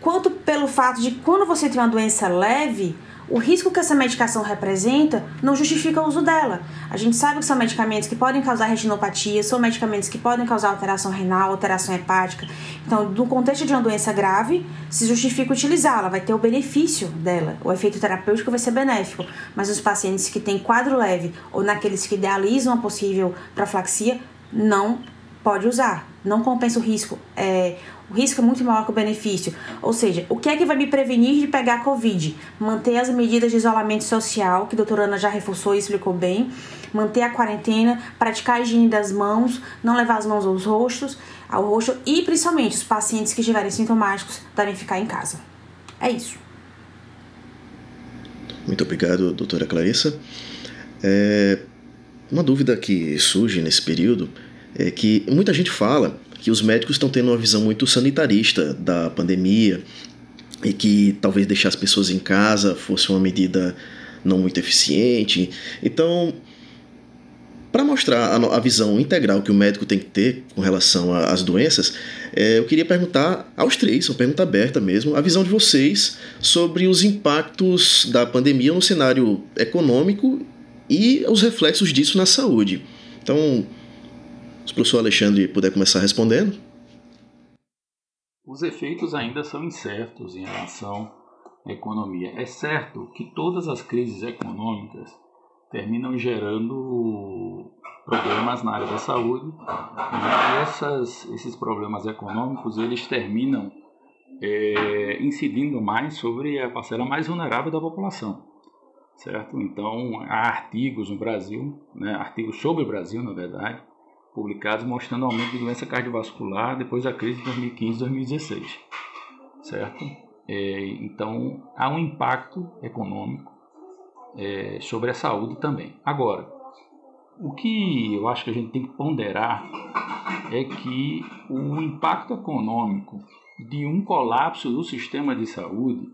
quanto pelo fato de quando você tem uma doença leve, o risco que essa medicação representa não justifica o uso dela. A gente sabe que são medicamentos que podem causar retinopatia, são medicamentos que podem causar alteração renal, alteração hepática. Então, no contexto de uma doença grave, se justifica utilizá-la, vai ter o benefício dela, o efeito terapêutico vai ser benéfico. Mas os pacientes que têm quadro leve ou naqueles que idealizam a possível profilaxia, não pode usar, não compensa o risco. É, o risco é muito maior que o benefício. Ou seja, o que é que vai me prevenir de pegar Covid? Manter as medidas de isolamento social, que a doutora Ana já reforçou e explicou bem. Manter a quarentena, praticar a higiene das mãos, não levar as mãos aos rostos, ao rosto e principalmente os pacientes que estiverem sintomáticos devem ficar em casa. É isso. Muito obrigado, doutora Clarissa. É, uma dúvida que surge nesse período é que muita gente fala que os médicos estão tendo uma visão muito sanitarista da pandemia e que talvez deixar as pessoas em casa fosse uma medida não muito eficiente. Então, para mostrar a, visão integral que o médico tem que ter com relação às doenças, é, eu queria perguntar aos três, uma pergunta aberta mesmo, a visão de vocês sobre os impactos da pandemia no cenário econômico e os reflexos disso na saúde. Então, se o professor Alexandre puder começar respondendo. Os efeitos ainda são incertos em relação à economia. É certo que todas as crises econômicas terminam gerando problemas na área da saúde e essas, esses problemas econômicos eles terminam é, incidindo mais sobre a parcela mais vulnerável da população, certo? Então há artigos no Brasil, né, artigos sobre o Brasil na verdade, publicados mostrando aumento de doença cardiovascular depois da crise de 2015-2016, certo? É, então, há um impacto econômico é, sobre a saúde também. Agora, o que eu acho que a gente tem que ponderar é que o impacto econômico de um colapso do sistema de saúde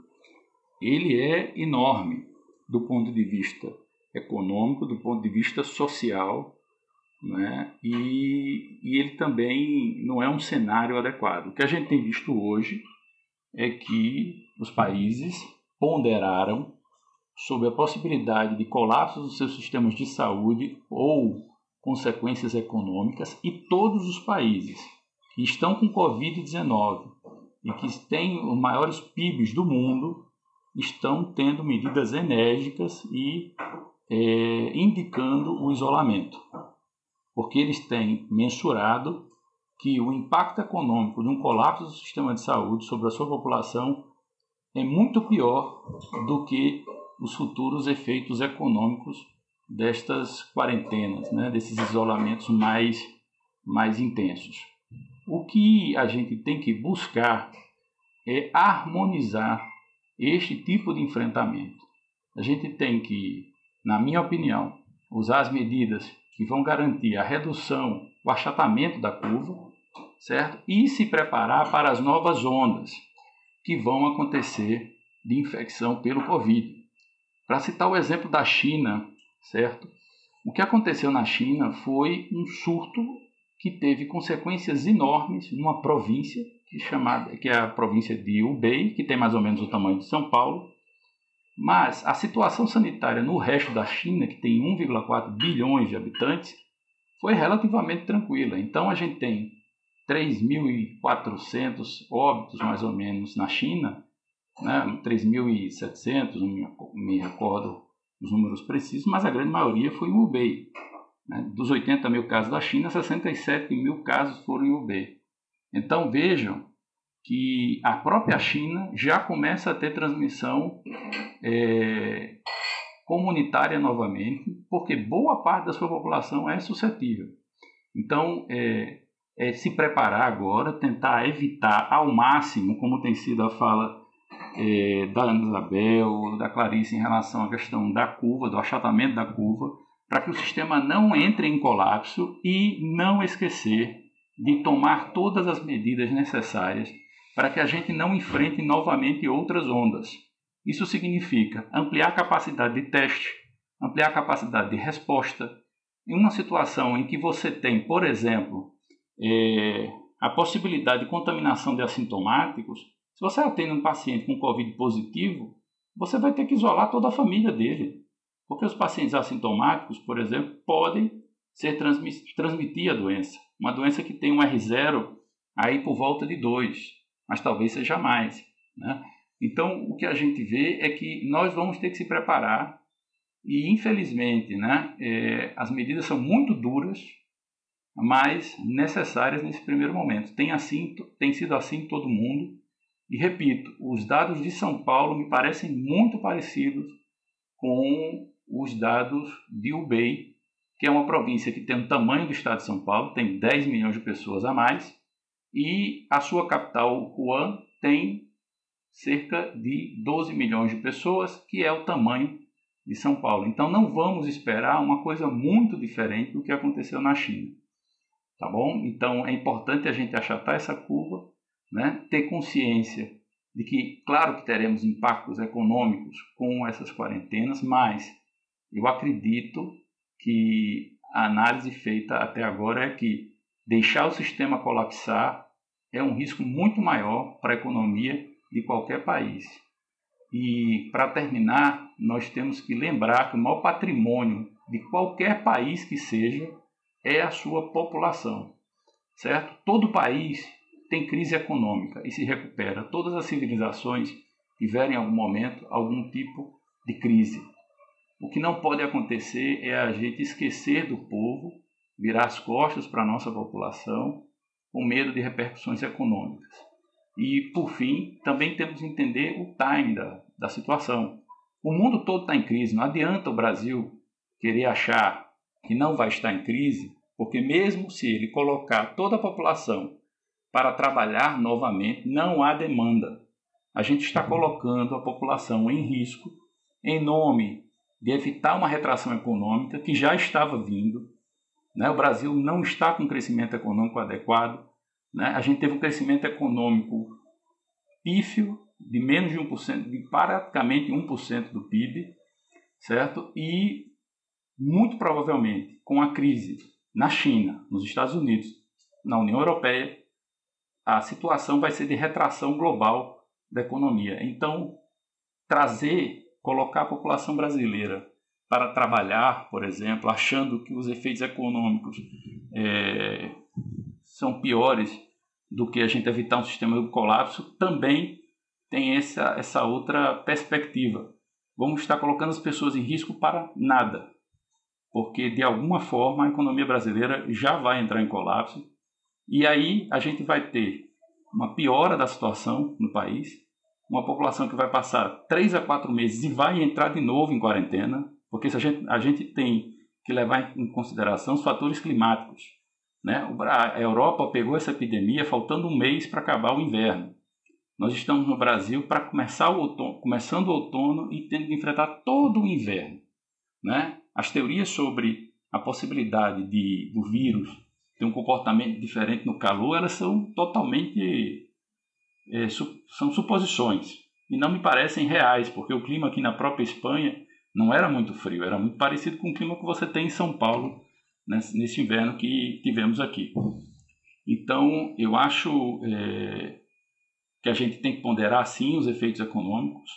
ele é enorme do ponto de vista econômico, do ponto de vista social né? E, e ele também não é um cenário adequado. O que a gente tem visto hoje é que os países ponderaram sobre a possibilidade de colapso dos seus sistemas de saúde ou consequências econômicas e todos os países que estão com Covid-19 e que têm os maiores PIBs do mundo estão tendo medidas enérgicas e é, indicando o isolamento porque eles têm mensurado que o impacto econômico de um colapso do sistema de saúde sobre a sua população é muito pior do que os futuros efeitos econômicos destas quarentenas, né, desses isolamentos mais, mais intensos. O que a gente tem que buscar é harmonizar este tipo de enfrentamento. A gente tem que, na minha opinião, usar as medidas que vão garantir a redução, o achatamento da curva, certo? E se preparar para as novas ondas que vão acontecer de infecção pelo Covid. Para citar o exemplo da China, certo? O que aconteceu na China foi um surto que teve consequências enormes numa província que, é chamada, que é a província de Hubei, que tem mais ou menos o tamanho de São Paulo. Mas a situação sanitária no resto da China, que tem 1,4 bilhões de habitantes, foi relativamente tranquila. Então a gente tem 3.400 óbitos mais ou menos na China, né? 3.700, não me, recordo os números precisos, mas a grande maioria foi em Hubei. Né? Dos 80 mil casos da China, 67 mil casos foram em Hubei. Então vejam que a própria China já começa a ter transmissão é, comunitária novamente, porque boa parte da sua população é suscetível. Então, é, é se preparar agora, tentar evitar ao máximo, como tem sido a fala é, da Ana Isabel, da Clarice em relação à questão da curva, do achatamento da curva, para que o sistema não entre em colapso e não esquecer de tomar todas as medidas necessárias para que a gente não enfrente novamente outras ondas. Isso significa ampliar a capacidade de teste, ampliar a capacidade de resposta. Em uma situação em que você tem, por exemplo, é, a possibilidade de contaminação de assintomáticos, se você atende um paciente com Covid positivo, você vai ter que isolar toda a família dele. Porque os pacientes assintomáticos, por exemplo, podem ser transmitir a doença. Uma doença que tem um R0 aí por volta de 2, mas talvez seja mais. Né? Então, o que a gente vê é que nós vamos ter que se preparar e, infelizmente, né, é, as medidas são muito duras, mas necessárias nesse primeiro momento. Tem, assim, tem sido assim em todo mundo. E repito, os dados de São Paulo me parecem muito parecidos com os dados de Ubei, que é uma província que tem o tamanho do estado de São Paulo, tem 10 milhões de pessoas a mais, e a sua capital, Wuhan, tem cerca de 12 milhões de pessoas, que é o tamanho de São Paulo. Então não vamos esperar uma coisa muito diferente do que aconteceu na China. Tá bom? Então é importante a gente achatar essa curva, né? ter consciência de que, claro que teremos impactos econômicos com essas quarentenas, mas eu acredito que a análise feita até agora é que deixar o sistema colapsar é um risco muito maior para a economia de qualquer país. E, para terminar, nós temos que lembrar que o maior patrimônio de qualquer país que seja é a sua população, certo? Todo país tem crise econômica e se recupera. Todas as civilizações tiverem em algum momento algum tipo de crise. O que não pode acontecer é a gente esquecer do povo, virar as costas para a nossa população, com medo de repercussões econômicas. E, por fim, também temos que entender o time da, da situação. O mundo todo está em crise, não adianta o Brasil querer achar que não vai estar em crise, porque, mesmo se ele colocar toda a população para trabalhar novamente, não há demanda. A gente está colocando a população em risco em nome de evitar uma retração econômica que já estava vindo. Né? O Brasil não está com crescimento econômico adequado. Né? A gente teve um crescimento econômico pífio de menos de 1%, de praticamente 1% do PIB, certo? E muito provavelmente com a crise na China, nos Estados Unidos, na União Europeia, a situação vai ser de retração global da economia. Então, trazer colocar a população brasileira para trabalhar, por exemplo, achando que os efeitos econômicos é, são piores do que a gente evitar um sistema de colapso, também tem essa, essa outra perspectiva. Vamos estar colocando as pessoas em risco para nada, porque de alguma forma a economia brasileira já vai entrar em colapso e aí a gente vai ter uma piora da situação no país uma população que vai passar três a quatro meses e vai entrar de novo em quarentena, porque se a, gente, a gente tem que levar em consideração os fatores climáticos. Né? A Europa pegou essa epidemia faltando um mês para acabar o inverno. Nós estamos no Brasil para começar o outono, começando o outono e tendo que enfrentar todo o inverno. Né? As teorias sobre a possibilidade de, do vírus ter um comportamento diferente no calor, elas são totalmente é, su, são suposições e não me parecem reais, porque o clima aqui na própria Espanha não era muito frio, era muito parecido com o clima que você tem em São Paulo nesse, nesse inverno que tivemos aqui. Então, eu acho é, que a gente tem que ponderar sim os efeitos econômicos,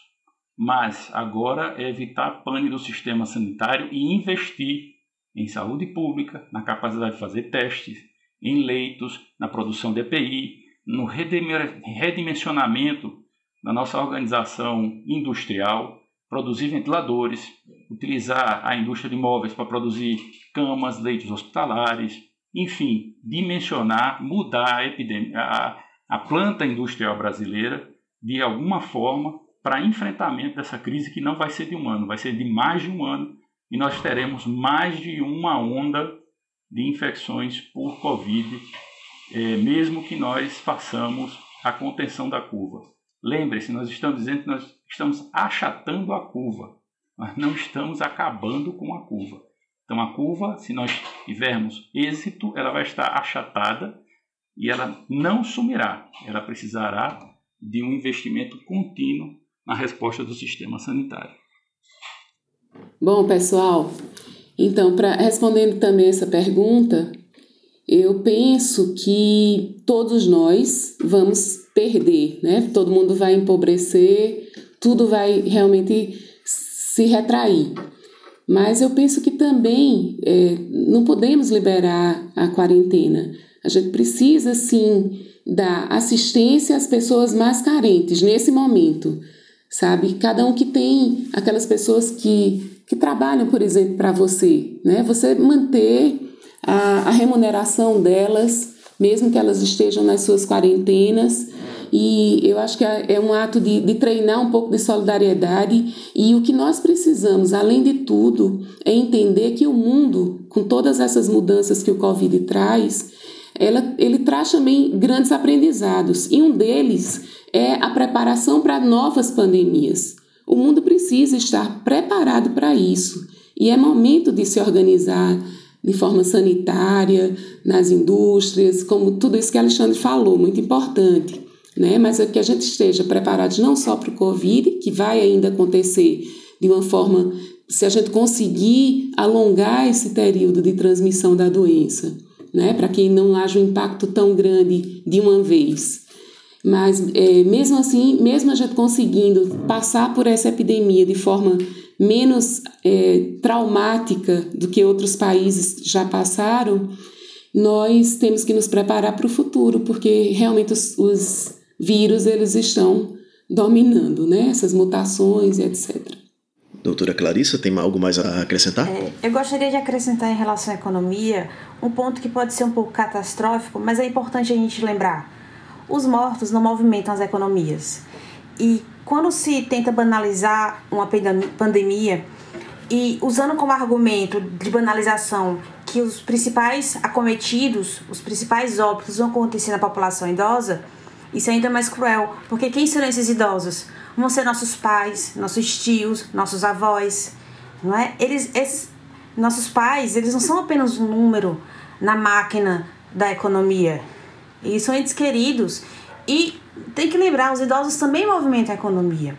mas agora é evitar pane do sistema sanitário e investir em saúde pública, na capacidade de fazer testes, em leitos, na produção de EPI, no redimensionamento da nossa organização industrial, produzir ventiladores, utilizar a indústria de imóveis para produzir camas, leitos hospitalares, enfim, dimensionar, mudar a, epidemia, a, a planta industrial brasileira de alguma forma para enfrentamento dessa crise que não vai ser de um ano, vai ser de mais de um ano e nós teremos mais de uma onda de infecções por Covid, é, mesmo que nós façamos a contenção da curva. Lembre-se, nós estamos dizendo que nós estamos achatando a curva, mas não estamos acabando com a curva. Então, a curva, se nós tivermos êxito, ela vai estar achatada e ela não sumirá. Ela precisará de um investimento contínuo na resposta do sistema sanitário. Bom, pessoal, então, para respondendo também essa pergunta, eu penso que todos nós vamos perder, né? Todo mundo vai empobrecer, tudo vai realmente se retrair. Mas eu penso que também é, não podemos liberar a quarentena. A gente precisa, sim, dar assistência às pessoas mais carentes nesse momento, sabe? Cada um que tem aquelas pessoas que, que trabalham, por exemplo, para você, né? Você manter a, a remuneração delas, mesmo que elas estejam nas suas quarentenas, e eu acho que é, é um ato de, de treinar um pouco de solidariedade. E o que nós precisamos, além de tudo, é entender que o mundo, com todas essas mudanças que o Covid traz, ela, ele traz também grandes aprendizados. E um deles é a preparação para novas pandemias. O mundo precisa estar preparado para isso. E é momento de se organizar de forma sanitária, nas indústrias, como tudo isso que Alexandre falou, muito importante né? Mas é que a gente esteja preparados não só para o Covid, que vai ainda acontecer de uma forma, se a gente conseguir alongar esse período de transmissão da doença, né? Para que não haja um impacto tão grande de uma vez. Mas é, mesmo assim, mesmo a gente conseguindo passar por essa epidemia de forma menos é, traumática do que outros países já passaram, nós temos que nos preparar para o futuro, porque realmente os, os vírus eles estão dominando, né? Essas mutações e etc. Doutora Clarissa, tem algo mais a acrescentar? É, eu gostaria de acrescentar em relação à economia um ponto que pode ser um pouco catastrófico, mas é importante a gente lembrar. Os mortos não movimentam as economias. E quando se tenta banalizar uma pandemia e usando como argumento de banalização que os principais acometidos, os principais óbitos vão acontecer na população idosa, isso é ainda mais cruel, porque quem serão esses idosos? Vão ser nossos pais, nossos tios, nossos avós, não é? Eles, esses nossos pais, eles não são apenas um número na máquina da economia. Eles são entes queridos e tem que lembrar, os idosos também movimentam a economia.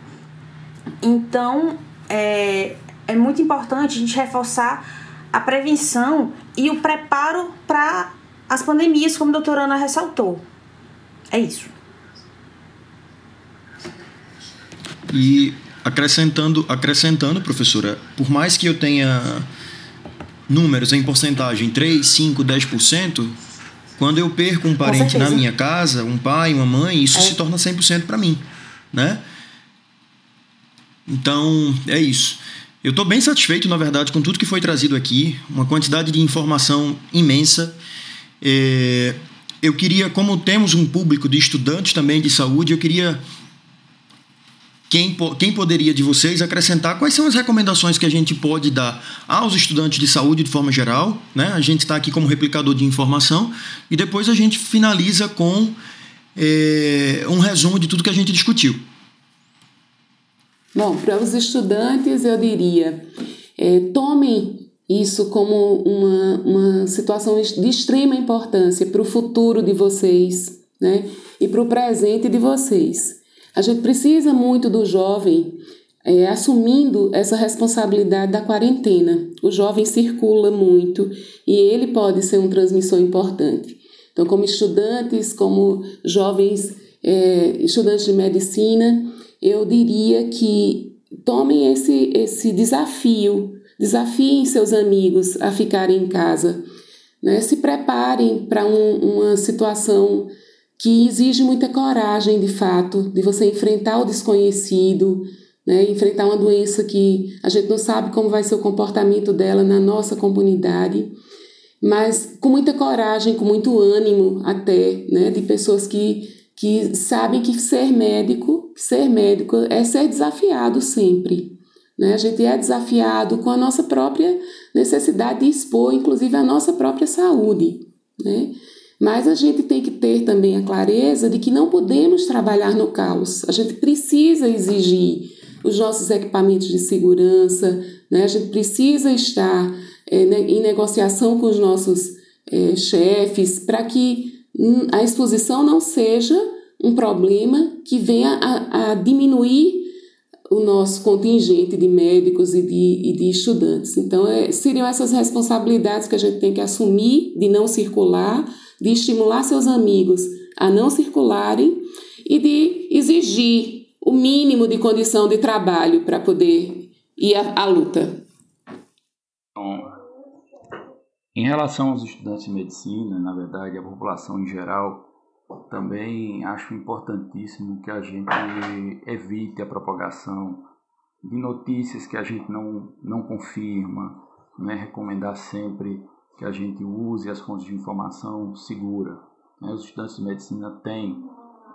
Então, é, é muito importante a gente reforçar a prevenção e o preparo para as pandemias, como a doutora Ana ressaltou. É isso. E acrescentando, acrescentando, professora, por mais que eu tenha números em porcentagem 3, 5, 10%, quando eu perco um parente na minha casa, um pai, uma mãe, isso é. se torna 100% para mim, né? Então, é isso. Eu estou bem satisfeito, na verdade, com tudo que foi trazido aqui, uma quantidade de informação imensa. É, eu queria, como temos um público de estudantes também de saúde, eu queria quem, quem poderia de vocês acrescentar quais são as recomendações que a gente pode dar aos estudantes de saúde de forma geral? Né? A gente está aqui como replicador de informação e depois a gente finaliza com é, um resumo de tudo que a gente discutiu. Bom, para os estudantes eu diria, é, tomem isso como uma, uma situação de extrema importância para o futuro de vocês né? e para o presente de vocês. A gente precisa muito do jovem é, assumindo essa responsabilidade da quarentena. O jovem circula muito e ele pode ser um transmissor importante. Então, como estudantes, como jovens é, estudantes de medicina, eu diria que tomem esse, esse desafio, desafiem seus amigos a ficarem em casa, né? se preparem para um, uma situação que exige muita coragem, de fato, de você enfrentar o desconhecido, né? enfrentar uma doença que a gente não sabe como vai ser o comportamento dela na nossa comunidade, mas com muita coragem, com muito ânimo até, né? de pessoas que, que sabem que ser médico, ser médico é ser desafiado sempre. Né? A gente é desafiado com a nossa própria necessidade de expor, inclusive, a nossa própria saúde. Né? Mas a gente tem que ter também a clareza de que não podemos trabalhar no caos. A gente precisa exigir os nossos equipamentos de segurança, né? a gente precisa estar é, em negociação com os nossos é, chefes para que hum, a exposição não seja um problema que venha a, a diminuir o nosso contingente de médicos e de, e de estudantes. Então, é, seriam essas responsabilidades que a gente tem que assumir de não circular de estimular seus amigos a não circularem e de exigir o mínimo de condição de trabalho para poder ir à, à luta. Então, em relação aos estudantes de medicina, na verdade, a população em geral, também acho importantíssimo que a gente evite a propagação de notícias que a gente não, não confirma, né? recomendar sempre que a gente use as fontes de informação segura. Né? Os estudantes de medicina têm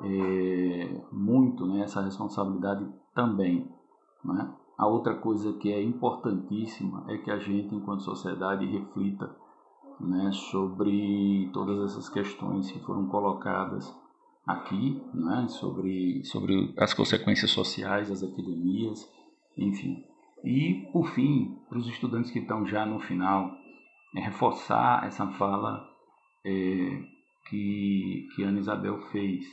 é, muito né, essa responsabilidade também. Né? A outra coisa que é importantíssima é que a gente, enquanto sociedade, reflita né, sobre todas essas questões que foram colocadas aqui, né, sobre, sobre as consequências sociais das epidemias, enfim. E, por fim, para os estudantes que estão já no final é reforçar essa fala é, que, que Ana Isabel fez.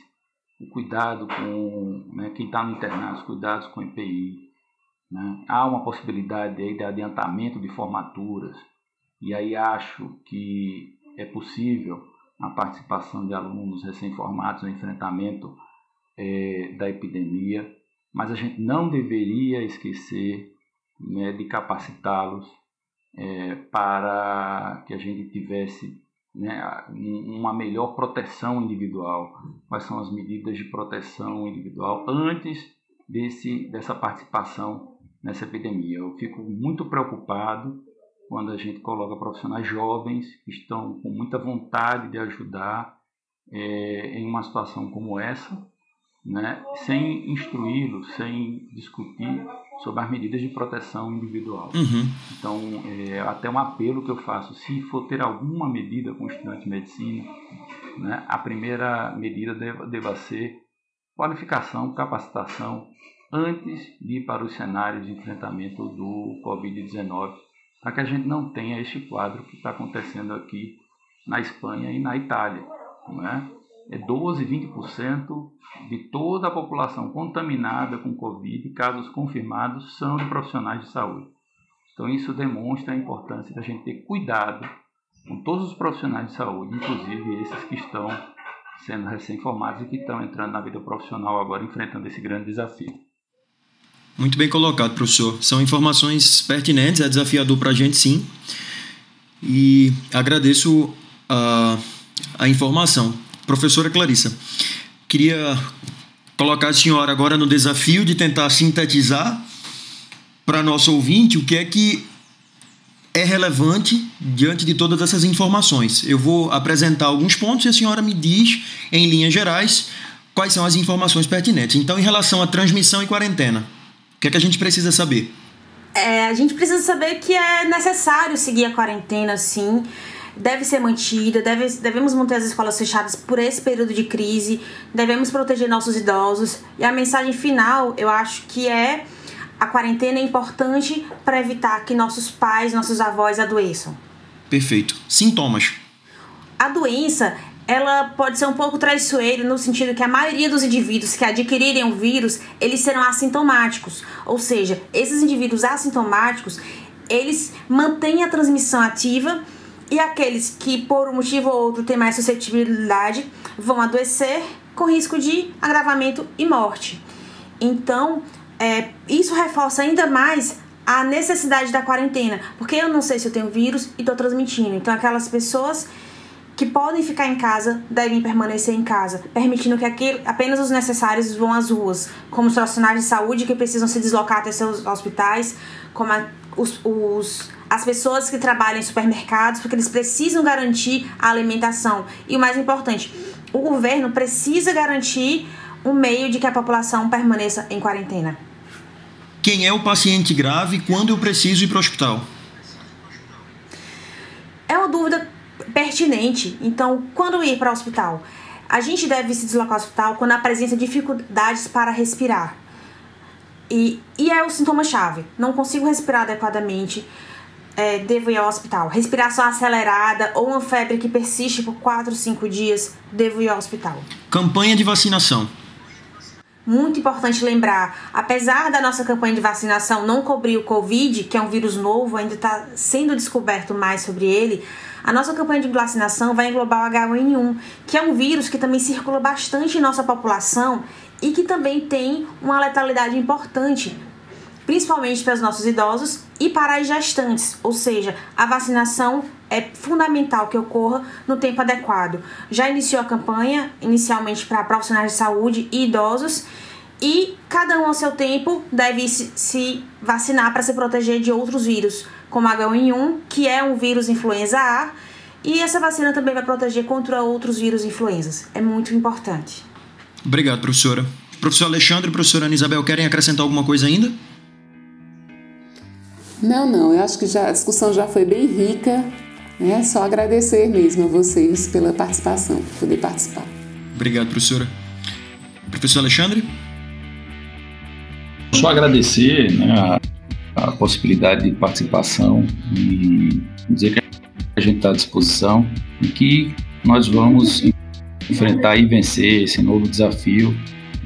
O cuidado com né, quem está no internato, os cuidados com EPI. Né? Há uma possibilidade aí de adiantamento de formaturas, e aí acho que é possível a participação de alunos recém-formados no enfrentamento é, da epidemia, mas a gente não deveria esquecer né, de capacitá-los é, para que a gente tivesse né, uma melhor proteção individual. Quais são as medidas de proteção individual antes desse, dessa participação nessa epidemia? Eu fico muito preocupado quando a gente coloca profissionais jovens que estão com muita vontade de ajudar é, em uma situação como essa, né, sem instruí-los, sem discutir sobre as medidas de proteção individual. Uhum. Então, é até um apelo que eu faço, se for ter alguma medida com estudante de medicina, né, a primeira medida deva, deva ser qualificação, capacitação, antes de ir para os cenários de enfrentamento do Covid-19, para que a gente não tenha este quadro que está acontecendo aqui na Espanha e na Itália. Não é? É 12, 20% de toda a população contaminada com Covid, casos confirmados, são de profissionais de saúde. Então, isso demonstra a importância da gente ter cuidado com todos os profissionais de saúde, inclusive esses que estão sendo recém-formados e que estão entrando na vida profissional agora, enfrentando esse grande desafio. Muito bem colocado, professor. São informações pertinentes, é desafiador para a gente, sim. E agradeço a, a informação. Professora Clarissa, queria colocar a senhora agora no desafio de tentar sintetizar para nosso ouvinte o que é que é relevante diante de todas essas informações. Eu vou apresentar alguns pontos e a senhora me diz, em linhas gerais, quais são as informações pertinentes. Então, em relação à transmissão e quarentena, o que é que a gente precisa saber? É, a gente precisa saber que é necessário seguir a quarentena, sim. Deve ser mantida, deve, devemos manter as escolas fechadas por esse período de crise, devemos proteger nossos idosos. E a mensagem final, eu acho que é a quarentena é importante para evitar que nossos pais, nossos avós adoeçam. Perfeito. Sintomas. A doença ela pode ser um pouco traiçoeira no sentido que a maioria dos indivíduos que adquirirem o vírus, eles serão assintomáticos. Ou seja, esses indivíduos assintomáticos, eles mantêm a transmissão ativa e aqueles que por um motivo ou outro têm mais suscetibilidade vão adoecer com risco de agravamento e morte. Então, é, isso reforça ainda mais a necessidade da quarentena, porque eu não sei se eu tenho vírus e estou transmitindo. Então, aquelas pessoas que podem ficar em casa devem permanecer em casa, permitindo que aqui, apenas os necessários vão às ruas, como os profissionais de saúde que precisam se deslocar até seus hospitais, como a, os, os, as pessoas que trabalham em supermercados, porque eles precisam garantir a alimentação. E o mais importante, o governo precisa garantir um meio de que a população permaneça em quarentena. Quem é o paciente grave quando eu preciso ir para o hospital? É uma dúvida pertinente. Então, quando ir para o hospital? A gente deve se deslocar ao hospital quando apresenta dificuldades para respirar. E, e é o sintoma-chave. Não consigo respirar adequadamente, é, devo ir ao hospital. Respiração acelerada ou uma febre que persiste por 4, 5 dias, devo ir ao hospital. Campanha de vacinação. Muito importante lembrar, apesar da nossa campanha de vacinação não cobrir o Covid, que é um vírus novo, ainda está sendo descoberto mais sobre ele, a nossa campanha de vacinação vai englobar o H1N1, que é um vírus que também circula bastante em nossa população e que também tem uma letalidade importante, principalmente para os nossos idosos e para as gestantes, ou seja, a vacinação é fundamental que ocorra no tempo adequado. Já iniciou a campanha, inicialmente para profissionais de saúde e idosos, e cada um ao seu tempo deve se vacinar para se proteger de outros vírus, como H1N1, que é um vírus influenza A, e essa vacina também vai proteger contra outros vírus influenzas. É muito importante. Obrigado, professora. Professor Alexandre e professora Ana Isabel, querem acrescentar alguma coisa ainda? Não, não. Eu acho que já, a discussão já foi bem rica. É só agradecer mesmo a vocês pela participação, por poder participar. Obrigado, professora. Professor Alexandre? Só agradecer né, a, a, possibilidade de participação e dizer que a gente está à disposição e que nós vamos enfrentar e vencer esse novo desafio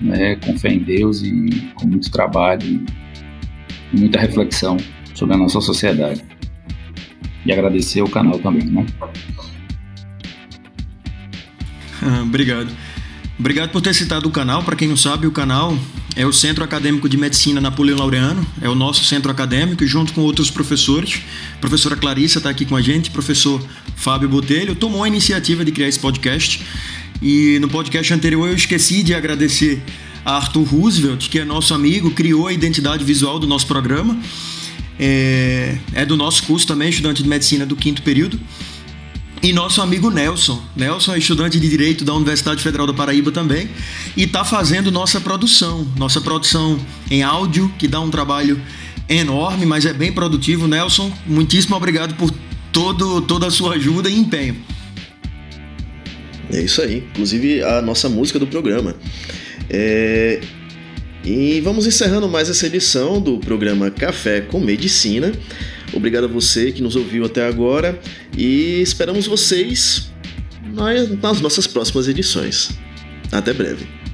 né, com fé em Deus e com muito trabalho e muita reflexão sobre a nossa sociedade. E agradecer o canal também, né? Ah, obrigado. Obrigado por ter citado o canal. Para quem não sabe, o canal é o Centro Acadêmico de Medicina Napoleão Laureano, é o nosso centro acadêmico, junto com outros professores. A professora Clarissa está aqui com a gente, professor Fábio Botelho, tomou a iniciativa de criar esse podcast. E no podcast anterior eu esqueci de agradecer a Arthur Roosevelt, que é nosso amigo, criou a identidade visual do nosso programa é, é do nosso curso também, estudante de medicina do quinto período. E nosso amigo Nelson. Nelson é estudante de Direito da Universidade Federal da Paraíba também. E está fazendo nossa produção. Nossa produção em áudio, que dá um trabalho enorme, mas é bem produtivo. Nelson, muitíssimo obrigado por todo, toda a sua ajuda e empenho. É isso aí. Inclusive a nossa música do programa. É, e vamos encerrando mais essa edição do programa Café com Medicina. Obrigado a você que nos ouviu até agora e esperamos vocês nas nossas próximas edições. Até breve.